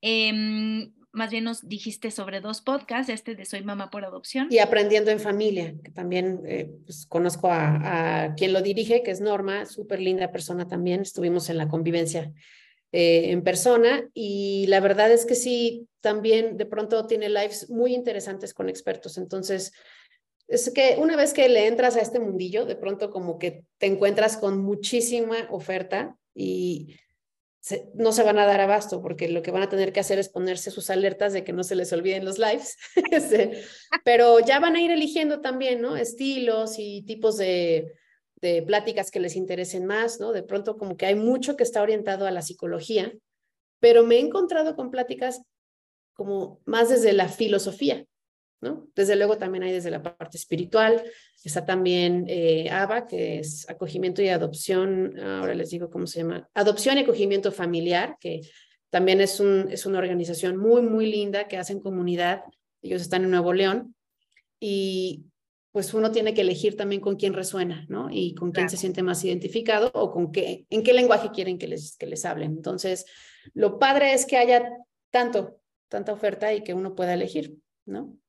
Em, más bien nos dijiste sobre dos podcasts, este de Soy Mamá por Adopción. Y Aprendiendo en Familia, que también eh, pues, conozco a, quien lo dirige, que es Norma, súper linda persona también. Estuvimos en la convivencia eh, en persona y la verdad es que sí, también de pronto tiene lives muy interesantes con expertos. Entonces, es que una vez que le entras a este mundillo, de pronto como que te encuentras con muchísima oferta y no se van a dar abasto porque lo que van a tener que hacer es ponerse sus alertas de que no se les olviden los lives. Este, pero ya van a ir eligiendo también, ¿no? Estilos y tipos de, de pláticas que les interesen más, ¿no? De pronto como que hay mucho que está orientado a la psicología, pero me he encontrado con pláticas como más desde la filosofía, desde luego también hay desde la parte espiritual, está también eh, ABA, que es acogimiento y adopción, ahora les digo cómo se llama, adopción y acogimiento familiar, que también es, un, es una organización muy, muy linda que hacen comunidad, ellos están en Nuevo León, y pues uno tiene que elegir también con quién resuena, ¿no? Y con quién se siente más identificado o con qué, en qué lenguaje quieren que les, que les hablen. Entonces, lo padre es que haya tanto, tanta oferta y que uno pueda elegir, ¿no?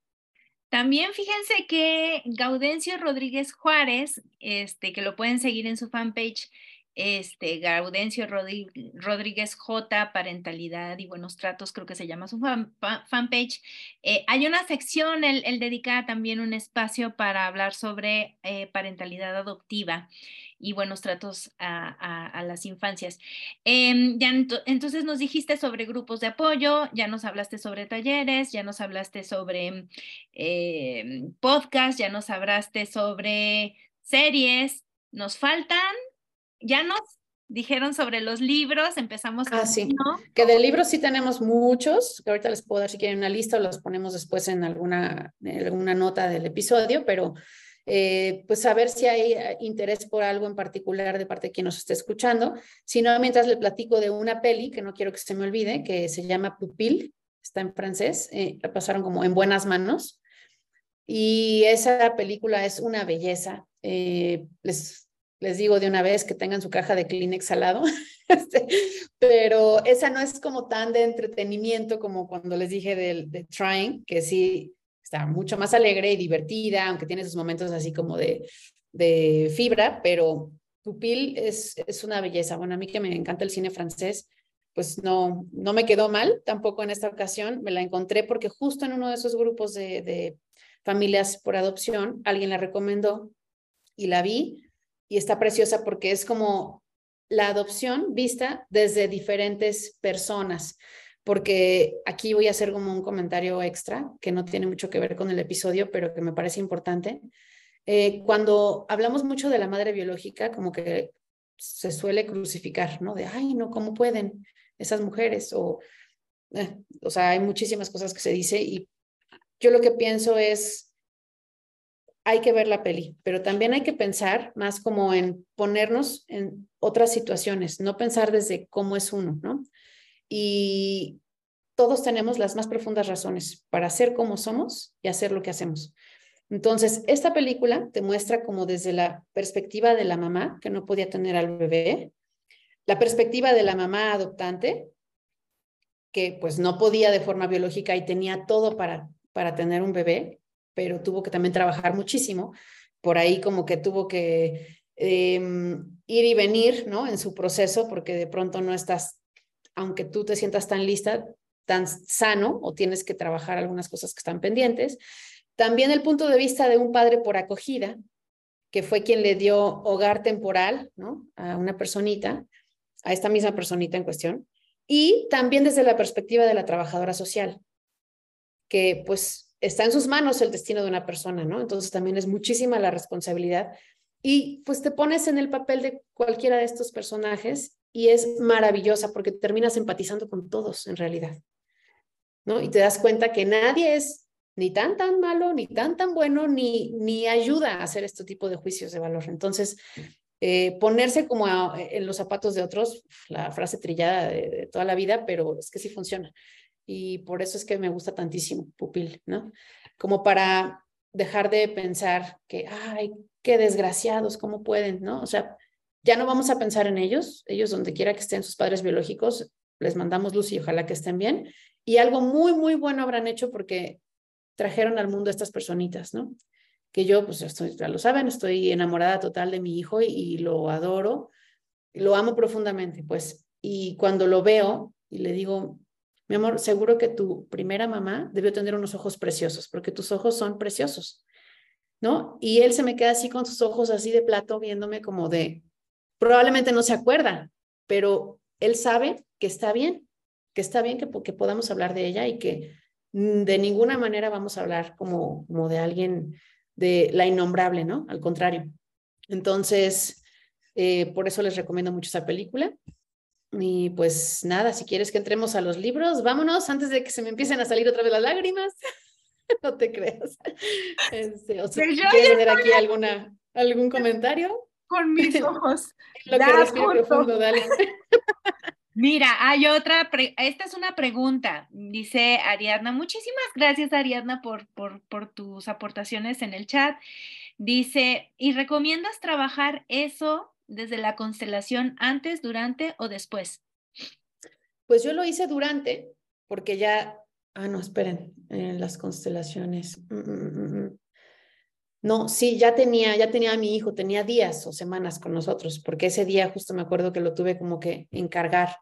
También fíjense que Gaudencio Rodríguez Juárez, este, que lo pueden seguir en su fanpage, este, Gaudencio Rodríguez J, Parentalidad y Buenos Tratos, creo que se llama su fanpage. Eh, hay una sección, él, dedica también un espacio para hablar sobre eh, parentalidad adoptiva y buenos tratos a, las infancias. Em, ya entonces nos dijiste sobre grupos de apoyo, ya nos hablaste sobre talleres, ya nos hablaste sobre eh, podcast, ya nos hablaste sobre series. Nos faltan ya nos dijeron sobre los libros, empezamos con ah, sí. Que de libros sí tenemos muchos, que ahorita les puedo dar si quieren una lista o los ponemos después en alguna, alguna nota del episodio, pero eh, pues saber si hay eh, interés por algo en particular de parte de quien nos esté escuchando. Si no, mientras le platico de una peli que no quiero que se me olvide, que se llama Pupil, está en francés, eh, la pasaron como en buenas manos. Y esa película es una belleza. les les digo de una vez que tengan su caja de Kleenex al lado, este, pero esa no es como tan de entretenimiento como cuando les dije de Trying, que sí está mucho más alegre y divertida, aunque tiene sus momentos así como de, de fibra, pero Pupil es, es una belleza. Bueno, a mí que me encanta el cine francés, pues no, no me quedó mal tampoco en esta ocasión, me la encontré porque justo en uno de esos grupos de, de familias por adopción, alguien la recomendó y la vi y está preciosa porque es como la adopción vista desde diferentes personas, porque aquí voy a hacer como un comentario extra que no tiene mucho que ver con el episodio, pero que me parece importante. Eh, cuando hablamos mucho de la madre biológica, como que se suele crucificar, ¿no? De, ay, no, ¿cómo pueden esas mujeres? O, eh, o sea, hay muchísimas cosas que se dice y yo lo que pienso es, hay que ver la peli, pero también hay que pensar más como en ponernos en otras situaciones, no pensar desde cómo es uno, ¿no? Y todos tenemos las más profundas razones para ser como somos y hacer lo que hacemos. Entonces, esta película te muestra como desde la perspectiva de la mamá que no podía tener al bebé, la perspectiva de la mamá adoptante que pues no podía de forma biológica y tenía todo para, para tener un bebé pero tuvo que también trabajar muchísimo. Por ahí como que tuvo que em, ir y venir, ¿no? En su proceso, porque de pronto no estás, aunque tú te sientas tan lista, tan sano, o tienes que trabajar algunas cosas que están pendientes. También el punto de vista de un padre por acogida, que fue quien le dio hogar temporal, ¿no? A una personita, a esta misma personita en cuestión. Y también desde la perspectiva de la trabajadora social, que pues está en sus manos el destino de una persona, ¿no? Entonces también es muchísima la responsabilidad. Y pues te pones en el papel de cualquiera de estos personajes y es maravillosa porque terminas empatizando con todos en realidad, ¿no? Y te das cuenta que nadie es ni tan tan malo, ni tan tan bueno, ni, ni ayuda a hacer este tipo de juicios de valor. Entonces, eh, ponerse como en los zapatos de otros, la frase trillada de, toda la vida, pero es que sí funciona y por eso es que me gusta tantísimo Pupil, ¿no? Como para dejar de pensar que, ay, qué desgraciados, ¿cómo pueden, no? O sea, ya no vamos a pensar en ellos, ellos donde quiera que estén sus padres biológicos, les mandamos luz y ojalá que estén bien. Y algo muy, muy bueno habrán hecho porque trajeron al mundo a estas personitas, ¿no? Que yo, pues estoy, ya lo saben, estoy enamorada total de mi hijo y, y lo adoro, lo amo profundamente, pues. Y cuando lo veo y le digo, mi amor, seguro que tu primera mamá debió tener unos ojos preciosos, porque tus ojos son preciosos, ¿no? Y él se me queda así con sus ojos así de plato, viéndome como de, probablemente no se acuerda, pero él sabe que está bien, que está bien que, que podamos hablar de ella y que de ninguna manera vamos a hablar como, como de alguien de la innombrable, ¿no? Al contrario. Entonces, eh, por eso les recomiendo mucho esa película. Y pues nada, si quieres que entremos a los libros, vámonos antes de que se me empiecen a salir otra vez las lágrimas. no te creas. Este, o si quieres tener aquí alguna, algún comentario. Con mis ojos. Lo que respiro profundo, dale. Mira, hay otra, esta es una pregunta, dice Ariadna. Muchísimas gracias, Ariadna, por, por, por tus aportaciones en el chat. Dice, ¿y recomiendas trabajar eso desde la constelación antes, durante o después? Pues yo lo hice durante, porque ya Ah, no, esperen, en las constelaciones. Mm, mm, mm, no, sí, ya tenía, ya tenía a mi hijo, tenía días o semanas con nosotros, porque ese día justo me acuerdo que lo tuve como que encargar,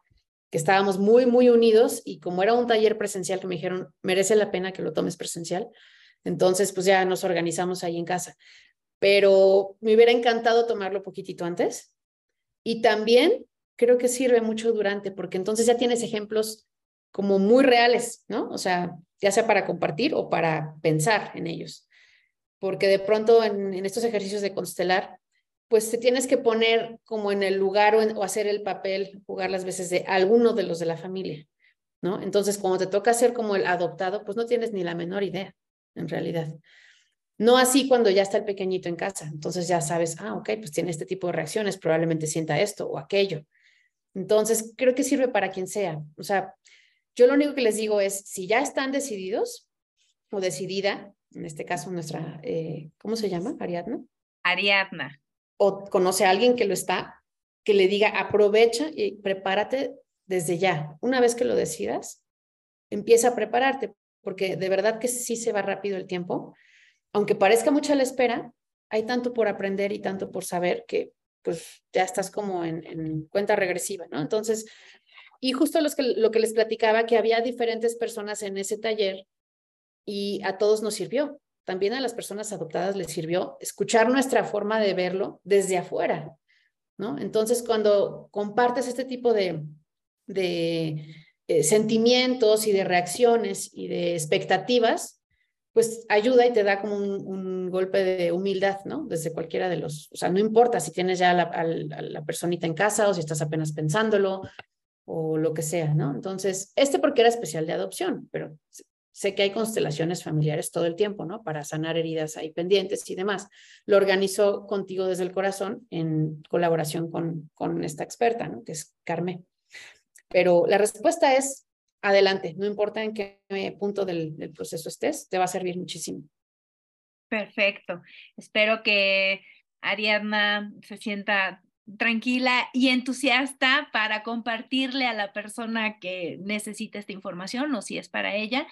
que estábamos muy, muy unidos y como era un taller presencial que me dijeron, merece la pena que lo tomes presencial, entonces pues ya nos organizamos ahí en casa. Pero me hubiera encantado tomarlo poquitito antes y también creo que sirve mucho durante, porque entonces ya tienes ejemplos como muy reales, ¿no? O sea, ya sea para compartir o para pensar en ellos. Porque de pronto en, estos ejercicios de constelar, pues te tienes que poner como en el lugar o, hacer el papel, jugar las veces de alguno de los de la familia, ¿no? Entonces, cuando te toca ser como el adoptado, pues no tienes ni la menor idea, en realidad. No así cuando ya está el pequeñito en casa. Entonces ya sabes, ah, ok, pues tiene este tipo de reacciones, probablemente sienta esto o aquello. Entonces, creo que sirve para quien sea. O sea, yo lo único que les digo es, si ya están decididos o decidida, en este caso nuestra, eh, ¿cómo se llama? Ariadna. Ariadna. O conoce a alguien que lo está, que le diga, aprovecha y prepárate desde ya. Una vez que lo decidas, empieza a prepararte, porque de verdad que sí se va rápido el tiempo. Aunque parezca mucha la espera, hay tanto por aprender y tanto por saber que pues ya estás como en, en cuenta regresiva, ¿no? Entonces, y justo los que, lo que les platicaba, que había diferentes personas en ese taller y a todos nos sirvió. También a las personas adoptadas les sirvió escuchar nuestra forma de verlo desde afuera, ¿no? Entonces, cuando compartes este tipo de, de eh, sentimientos y de reacciones y de expectativas, pues ayuda y te da como un, golpe de humildad, ¿no? Desde cualquiera de los, o sea, no importa si tienes ya la, la personita en casa o si estás apenas pensándolo o lo que sea, ¿no? Entonces, este porque era especial de adopción, pero sé que hay constelaciones familiares todo el tiempo, ¿no? Para sanar heridas ahí pendientes y demás. Lo organizó contigo desde el corazón en colaboración con, con esta experta, ¿no? Que es Carmen. Pero la respuesta es adelante, no importa en qué punto del, del proceso estés, te va a servir muchísimo. Perfecto. Espero que Ariadna se sienta tranquila y entusiasta para compartirle a la persona que necesita esta información o si es para ella.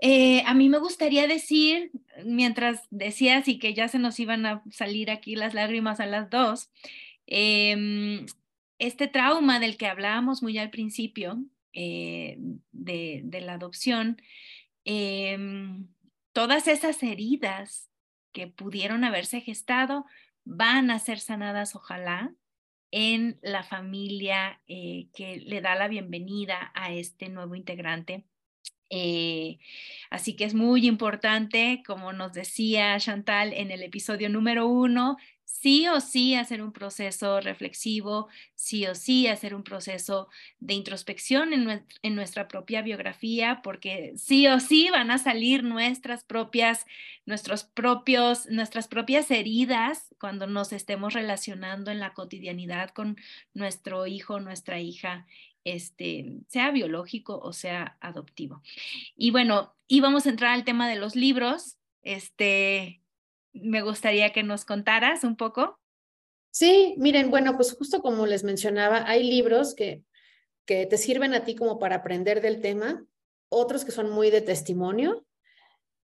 Eh, a mí me gustaría decir, mientras decías y que ya se nos iban a salir aquí las lágrimas a las dos, em, este trauma del que hablábamos muy al principio eh, de, de, la adopción, em, todas esas heridas que pudieron haberse gestado van a ser sanadas, ojalá, en la familia eh, que le da la bienvenida a este nuevo integrante. Eh, así que es muy importante, como nos decía Chantal en el episodio número uno, sí o sí hacer un proceso reflexivo, sí o sí hacer un proceso de introspección en, nuestra propia biografía, porque sí o sí van a salir nuestras propias, nuestros propios, nuestras propias heridas cuando nos estemos relacionando en la cotidianidad con nuestro hijo, nuestra hija, este, sea biológico o sea adoptivo. Y bueno, íbamos a entrar al tema de los libros. Este, me gustaría que nos contaras un poco. Sí, miren, bueno, pues justo como les mencionaba, hay libros que, que te sirven a ti como para aprender del tema, otros que son muy de testimonio,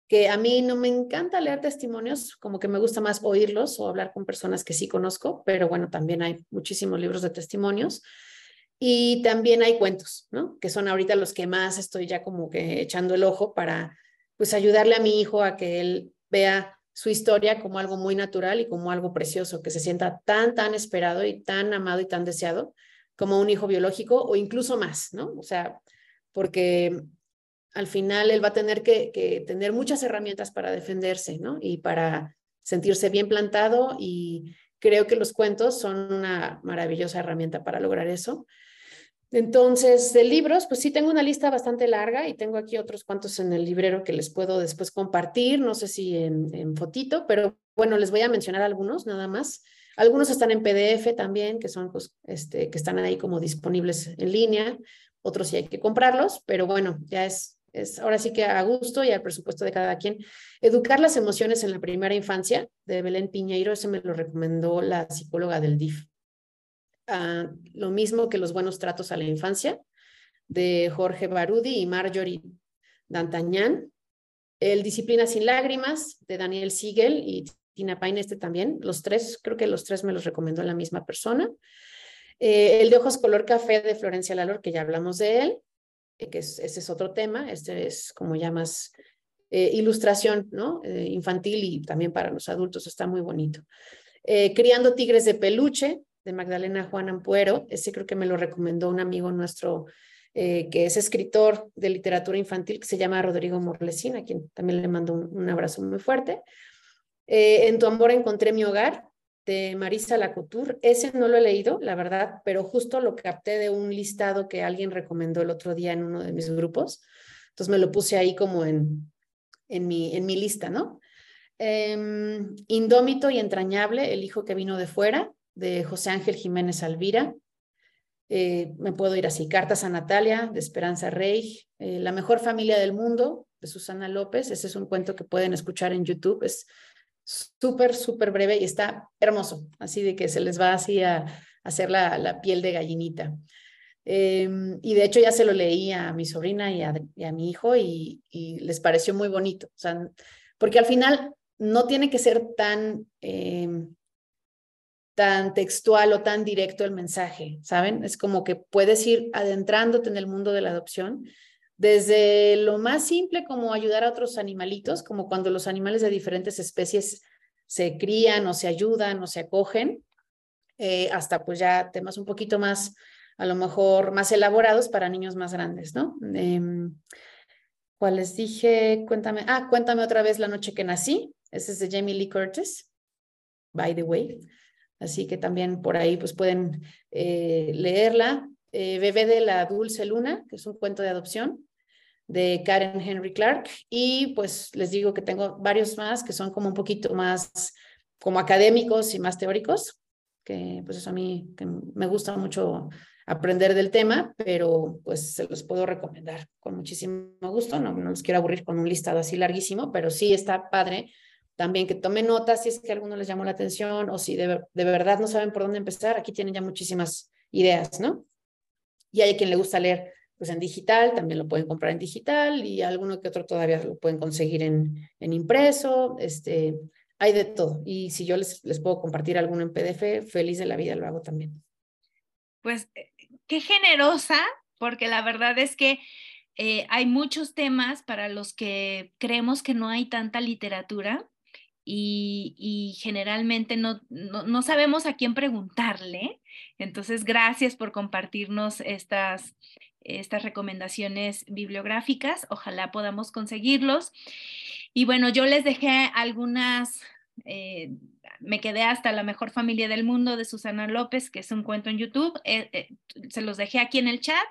que a mí no me encanta leer testimonios, como que me gusta más oírlos o hablar con personas que sí conozco, pero bueno, también hay muchísimos libros de testimonios. Y también hay cuentos, ¿no? Que son ahorita los que más estoy ya como que echando el ojo para, pues, ayudarle a mi hijo a que él vea su historia como algo muy natural y como algo precioso, que se sienta tan, tan esperado y tan amado y tan deseado como un hijo biológico o incluso más, ¿no? O sea, porque al final él va a tener que, que tener muchas herramientas para defenderse, ¿no? Y para sentirse bien plantado y creo que los cuentos son una maravillosa herramienta para lograr eso. Entonces, de libros, pues sí tengo una lista bastante larga y tengo aquí otros cuantos en el librero que les puedo después compartir, no sé si en, fotito, pero bueno, les voy a mencionar algunos nada más. Algunos están en PDF también, que son pues, este, que están ahí como disponibles en línea, otros sí hay que comprarlos, pero bueno, ya es, es ahora sí que a gusto y al presupuesto de cada quien. Educar las emociones en la primera infancia, de Belén Piñeiro, ese me lo recomendó la psicóloga del DIF lo mismo que los buenos tratos a la infancia, de Jorge Barudi y Marjorie D'Antañán, el Disciplina sin lágrimas de Daniel Siegel y Tina Payne, este también, los tres, creo que los tres me los recomendó la misma persona. Eh, el de ojos color café de Florencia Lalor, que ya hablamos de él, eh, que ese es otro tema, este es como ya más eh, ilustración ¿no? infantil y también para los adultos, está muy bonito. Criando tigres de peluche de Magdalena Juan Ampuero, ese creo que me lo recomendó un amigo nuestro que es escritor de literatura infantil, que se llama Rodrigo Morlesina, a quien también le mando un, abrazo muy fuerte. en tu amor encontré mi hogar, de Marisa Lacouture. Ese no lo he leído, la verdad, pero justo lo capté de un listado que alguien recomendó el otro día en uno de mis grupos. Entonces me lo puse ahí como en, en, mi, en mi lista, ¿no? Em, Indómito y entrañable, el hijo que vino de fuera, de José Ángel Jiménez Alvira. Eh, me puedo ir así, Cartas a Natalia, de Esperanza Rey, eh, La mejor familia del mundo, de Susana López. Ese es un cuento que pueden escuchar en YouTube. Es súper, súper breve y está hermoso, así de que se les va así a, hacer la, piel de gallinita. Em, y de hecho ya se lo leí a mi sobrina y a, mi hijo y, les pareció muy bonito, o sea, porque al final no tiene que ser tan, em, tan textual o tan directo el mensaje, ¿saben? Es como que puedes ir adentrándote en el mundo de la adopción desde lo más simple como ayudar a otros animalitos, como cuando los animales de diferentes especies se crían o se ayudan o se acogen, eh, hasta pues ya temas un poquito más, a lo mejor más elaborados para niños más grandes, ¿no? Eh, ¿Cuál les dije? Cuéntame, ah, cuéntame otra vez la noche que nací. Ese es de Jamie Lee Curtis, by the way. Así que también por ahí pues pueden eh, leerla. Eh, Bebé de la Dulce Luna, que es un cuento de adopción de Karen Henry Clark y pues les digo que tengo varios más que son como un poquito más como académicos y más teóricos, que pues eso a mí que me gusta mucho aprender del tema, pero pues se los puedo recomendar con muchísimo gusto, no, no los quiero aburrir con un listado así larguísimo, pero sí está padre también que tomen notas si es que a alguno les llamó la atención o si de, de verdad no saben por dónde empezar, aquí tienen ya muchísimas ideas, ¿no? Y hay quien le gusta leer pues en digital, también lo pueden comprar en digital y alguno que otro todavía lo pueden conseguir en, en impreso, este, hay de todo. Y si yo les, les puedo compartir alguno en PDF, feliz de la vida lo hago también. Pues eh, qué generosa, porque la verdad es que eh, hay muchos temas para los que creemos que no hay tanta literatura y, generalmente no, no, no, sabemos a quién preguntarle. Entonces, gracias por compartirnos estas, estas recomendaciones bibliográficas. Ojalá podamos conseguirlos. Y bueno, yo les dejé algunas, eh, me quedé hasta La mejor familia del mundo de Susana López, que es un cuento en YouTube. Eh, eh, se los dejé aquí en el chat,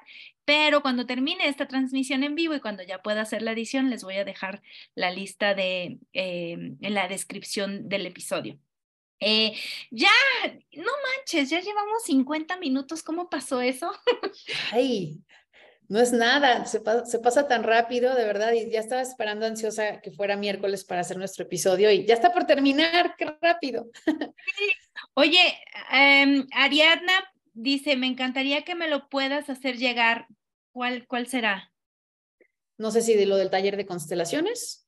pero cuando termine esta transmisión en vivo y cuando ya pueda hacer la edición, les voy a dejar la lista de, en la descripción del episodio. ya, no manches, ya llevamos 50 minutos, ¿cómo pasó eso? Ay, no es nada, se, pasa tan rápido, de verdad, y ya estaba esperando ansiosa que fuera miércoles para hacer nuestro episodio y ya está por terminar, qué rápido. Oye, em, Ariadna dice, me encantaría que me lo puedas hacer llegar. ¿Cuál, cuál será? No sé si de lo del taller de constelaciones.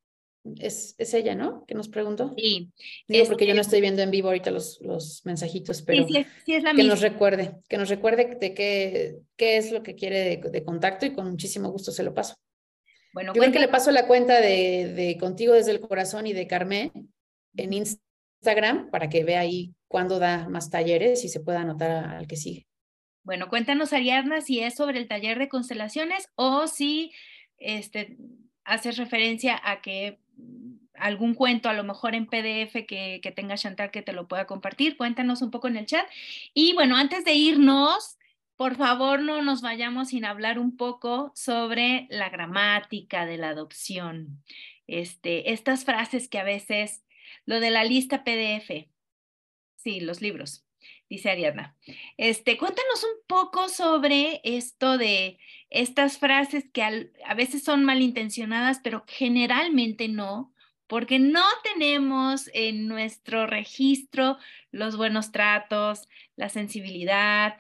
Es, es, ella, ¿no? Que nos preguntó. Sí. Digo, porque yo no estoy viendo en vivo ahorita los, los mensajitos, pero sí, sí, es la que nos recuerde, que nos recuerde de qué, qué es lo que quiere de, contacto y con muchísimo gusto se lo paso. Bueno, creo que le paso la cuenta de, de, Contigo desde el Corazón y de Carmen en Instagram para que vea ahí cuándo da más talleres y se pueda anotar al que sigue. Bueno, cuéntanos, Ariadna, si es sobre el taller de constelaciones o si este, haces referencia a que algún cuento, a lo mejor en PDF que, que tenga Chantal que te lo pueda compartir. Cuéntanos un poco en el chat. Y bueno, antes de irnos, por favor, no nos vayamos sin hablar un poco sobre la gramática de la adopción. Este, estas frases que a veces, lo de la lista PDF, sí, los libros, dice Ariadna. Este, cuéntanos un poco sobre esto de estas frases que a veces son malintencionadas, pero generalmente no, porque no tenemos en nuestro registro los buenos tratos, la sensibilidad,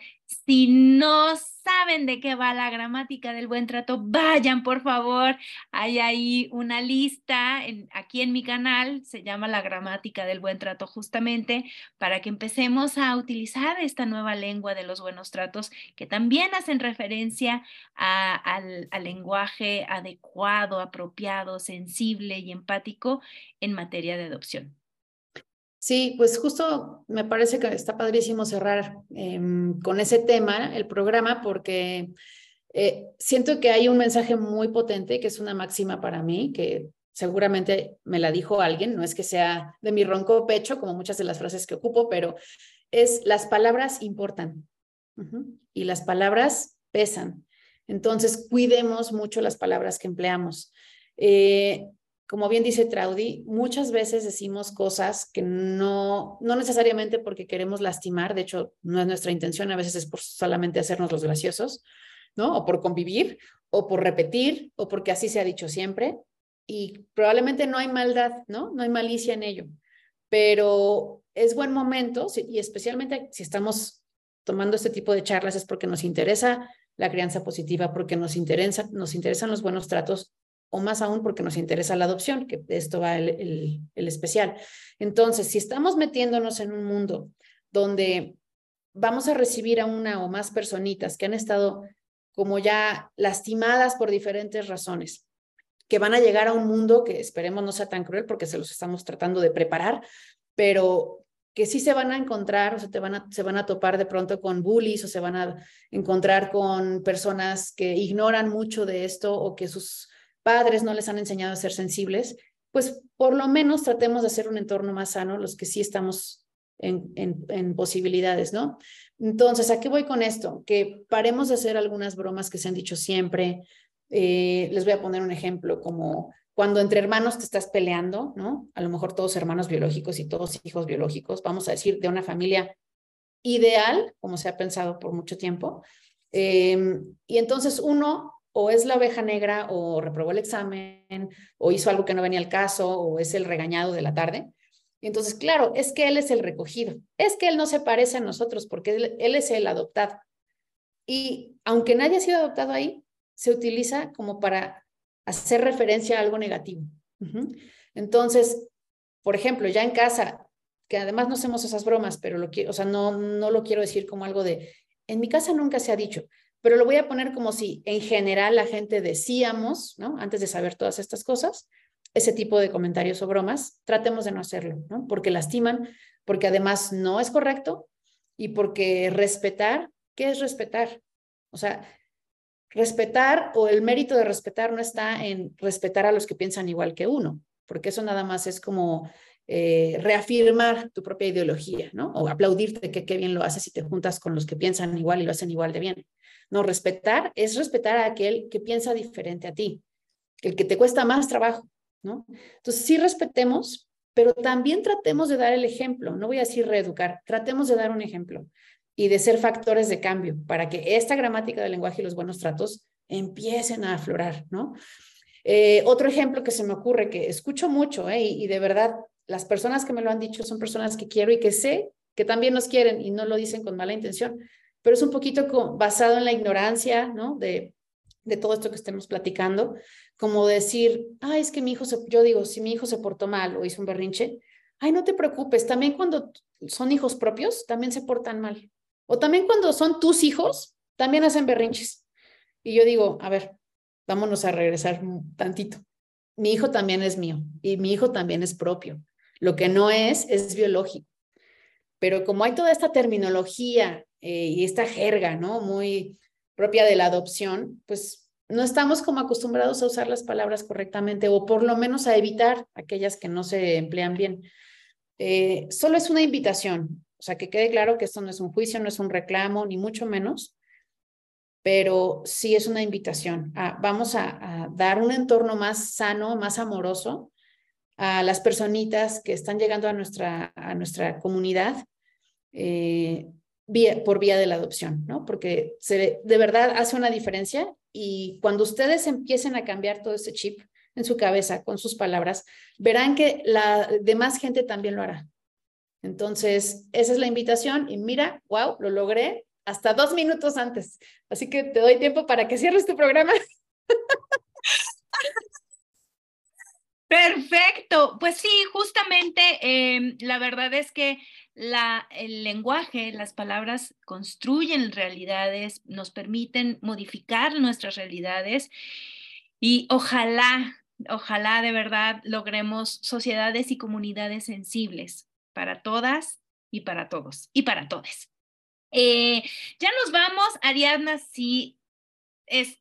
Si no saben de qué va la gramática del buen trato, vayan por favor. Hay ahí una lista aquí en mi canal, se llama la gramática del buen trato justamente, para que empecemos a utilizar esta nueva lengua de los buenos tratos que también hacen referencia al lenguaje adecuado, apropiado, sensible y empático en materia de adopción. Sí, pues justo me parece que está padrísimo cerrar em, con ese tema el programa porque eh, siento que hay un mensaje muy potente que es una máxima para mí, que seguramente me la dijo alguien, no es que sea de mi ronco pecho como muchas de las frases que ocupo, pero es las palabras importan y las palabras pesan. Entonces, cuidemos mucho las palabras que empleamos. Eh, como bien dice Traudy, muchas veces decimos cosas que no, no necesariamente porque queremos lastimar, de hecho, no es nuestra intención, a veces es por solamente hacernos los graciosos, ¿no? O por convivir, o por repetir, o porque así se ha dicho siempre. Y probablemente no hay maldad, ¿no? No hay malicia en ello. Pero es buen momento, y especialmente si estamos tomando este tipo de charlas, es porque nos interesa la crianza positiva, porque nos, interesa, nos interesan los buenos tratos o más aún porque nos interesa la adopción, que esto va el, el, especial. Entonces, si estamos metiéndonos en un mundo donde vamos a recibir a una o más personitas que han estado como ya lastimadas por diferentes razones, que van a llegar a un mundo que esperemos no sea tan cruel porque se los estamos tratando de preparar, pero que sí se van a encontrar, o se, te van a, se van a topar de pronto con bullies o se van a encontrar con personas que ignoran mucho de esto o que sus padres no les han enseñado a ser sensibles, pues por lo menos tratemos de hacer un entorno más sano los que sí estamos en, posibilidades, ¿no? Entonces, ¿a qué voy con esto? Que paremos de hacer algunas bromas que se han dicho siempre. Eh, les voy a poner un ejemplo como cuando entre hermanos te estás peleando, ¿no? A lo mejor todos hermanos biológicos y todos hijos biológicos, vamos a decir, de una familia ideal, como se ha pensado por mucho tiempo. Eh, y entonces uno o es la oveja negra o reprobó el examen o hizo algo que no venía al caso o es el regañado de la tarde. Entonces, claro, es que él es el recogido, es que él no se parece a nosotros porque él, es el adoptado. Y aunque nadie ha sido adoptado ahí, se utiliza como para hacer referencia a algo negativo. Entonces, por ejemplo, ya en casa, que además no hacemos esas bromas, pero lo quiero, o sea, no, no lo quiero decir como algo de, en mi casa nunca se ha dicho, pero lo voy a poner como si en general la gente decíamos, ¿no? Antes de saber todas estas cosas, ese tipo de comentarios o bromas, tratemos de no hacerlo, ¿no? Porque lastiman, porque además no es correcto y porque respetar, ¿qué es respetar? O sea, respetar o el mérito de respetar no está en respetar a los que piensan igual que uno, porque eso nada más es como eh, reafirmar tu propia ideología, ¿no? O aplaudirte que qué bien lo haces si te juntas con los que piensan igual y lo hacen igual de bien. No, respetar es respetar a aquel que piensa diferente a ti, el que te cuesta más trabajo, ¿no? Entonces, sí respetemos, pero también tratemos de dar el ejemplo, no voy a decir reeducar, tratemos de dar un ejemplo y de ser factores de cambio para que esta gramática del lenguaje y los buenos tratos empiecen a aflorar, ¿no? Eh, otro ejemplo que se me ocurre, que escucho mucho, ¿eh? y, de verdad, las personas que me lo han dicho son personas que quiero y que sé que también nos quieren y no lo dicen con mala intención, pero es un poquito basado en la ignorancia, ¿no? De, todo esto que estemos platicando, como decir, ay, es que mi hijo, yo digo, si mi hijo se portó mal o hizo un berrinche, ay, no te preocupes, también cuando son hijos propios, también se portan mal. O también cuando son tus hijos, también hacen berrinches. Y yo digo, a ver, vámonos a regresar tantito. Mi hijo también es mío y mi hijo también es propio. Lo que no es, es biológico. Pero como hay toda esta terminología eh, y esta jerga, ¿no? Muy propia de la adopción, pues no estamos como acostumbrados a usar las palabras correctamente o por lo menos a evitar aquellas que no se emplean bien. Eh, solo es una invitación, o sea, que quede claro que esto no es un juicio, no es un reclamo, ni mucho menos, pero sí es una invitación. vamos a, dar un entorno más sano, más amoroso a las personitas que están llegando a nuestra, a nuestra comunidad. Eh, por vía de la adopción, ¿no? Porque se, de verdad hace una diferencia y cuando ustedes empiecen a cambiar todo ese chip en su cabeza con sus palabras, verán que la demás gente también lo hará. Entonces, esa es la invitación y mira, wow, lo logré, hasta dos minutos antes. Así que te doy tiempo para que cierres tu programa. Perfecto. Pues sí, justamente em, la verdad es que la, el lenguaje, las palabras construyen realidades, nos permiten modificar nuestras realidades y ojalá, ojalá de verdad logremos sociedades y comunidades sensibles para todas y para todos y para todos. Eh, ya nos vamos, Ariadna, si es,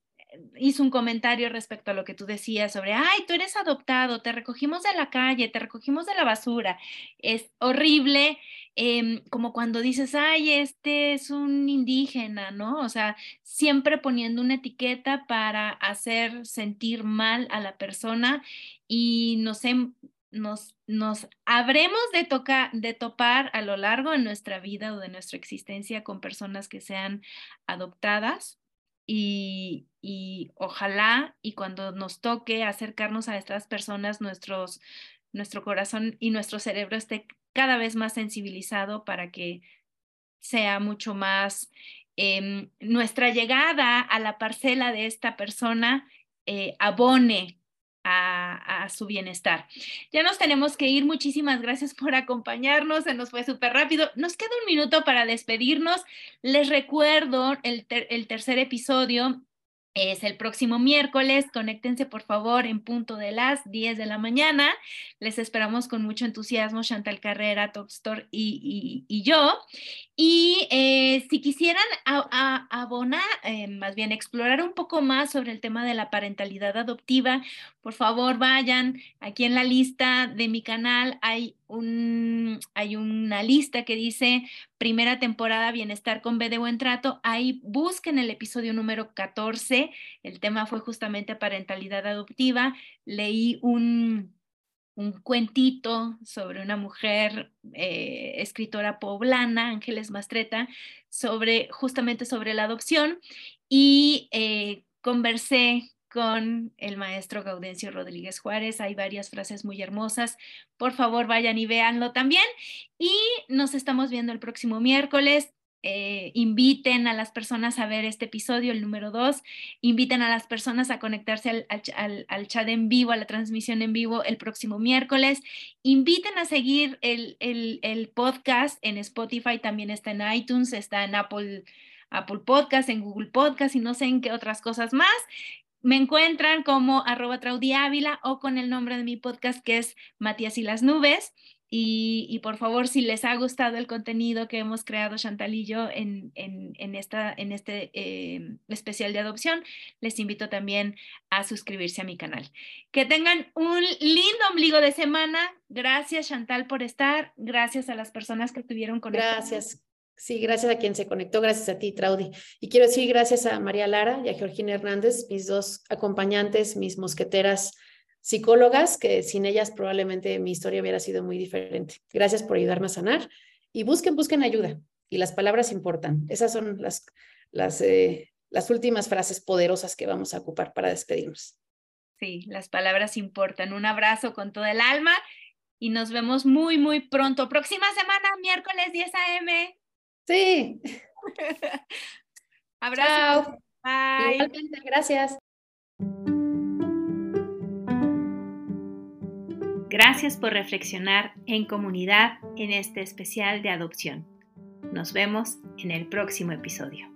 hizo un comentario respecto a lo que tú decías sobre, ay, tú eres adoptado, te recogimos de la calle, te recogimos de la basura. Es horrible, em, como cuando dices, ay, este es un indígena, ¿no? O sea, siempre poniendo una etiqueta para hacer sentir mal a la persona y no sé, nos, nos habremos de, tocar, de topar a lo largo de nuestra vida o de nuestra existencia con personas que sean adoptadas y, y ojalá y cuando nos toque acercarnos a estas personas, nuestros, nuestro corazón y nuestro cerebro esté cada vez más sensibilizado para que sea mucho más em, nuestra llegada a la parcela de esta persona eh, abone a, su bienestar. Ya nos tenemos que ir. Muchísimas gracias por acompañarnos. Se nos fue súper rápido. Nos queda un minuto para despedirnos. Les recuerdo el, el tercer episodio es el próximo miércoles. Conéctense por favor en punto de las 10 de la mañana. Les esperamos con mucho entusiasmo, Chantal Carrera, Top Store y, y, yo. Y eh, si quisieran abonar, eh, más bien explorar un poco más sobre el tema de la parentalidad adoptiva, por favor vayan aquí en la lista de mi canal. Hay, un, hay una lista que dice primera temporada Bienestar con B de Buen Trato. Ahí busquen el episodio número 14. El tema fue justamente parentalidad adoptiva. Leí un un cuentito sobre una mujer eh, escritora poblana, Ángeles Mastreta, sobre justamente sobre la adopción y eh, conversé con el maestro Gaudencio Rodríguez Juárez. Hay varias frases muy hermosas. Por favor, vayan y véanlo también. Y nos estamos viendo el próximo miércoles. Eh, inviten a las personas a ver este episodio, el número dos, inviten a las personas a conectarse al, chat en vivo, a la transmisión en vivo el próximo miércoles, inviten a seguir el, el, podcast en Spotify, también está en iTunes, está en Apple, Apple Podcast, en Google Podcast y no sé en qué otras cosas más. Me encuentran como arroba Traudy Ávila o con el nombre de mi podcast que es Matías y las Nubes. Y, por favor, si les ha gustado el contenido que hemos creado Chantal y yo en, en, esta, en este eh, especial de adopción, les invito también a suscribirse a mi canal. Que tengan un lindo ombligo de semana. Gracias Chantal por estar. Gracias a las personas que estuvieron conectadas. Gracias. Sí, gracias a quien se conectó, gracias a ti, Traudy. Y quiero decir gracias a María Lara y a Georgina Hernández, mis dos acompañantes, mis mosqueteras psicólogas que sin ellas probablemente mi historia hubiera sido muy diferente. Gracias por ayudarme a sanar y busquen, busquen ayuda. Y las palabras importan. Esas son las, las, eh, las últimas frases poderosas que vamos a ocupar para despedirnos. Sí, las palabras importan. Un abrazo con todo el alma y nos vemos muy, muy pronto. Próxima semana, miércoles 10 a.m. Sí. Abrazo. Bye. gracias. Gracias por reflexionar en comunidad en este especial de adopción. Nos vemos en el próximo episodio.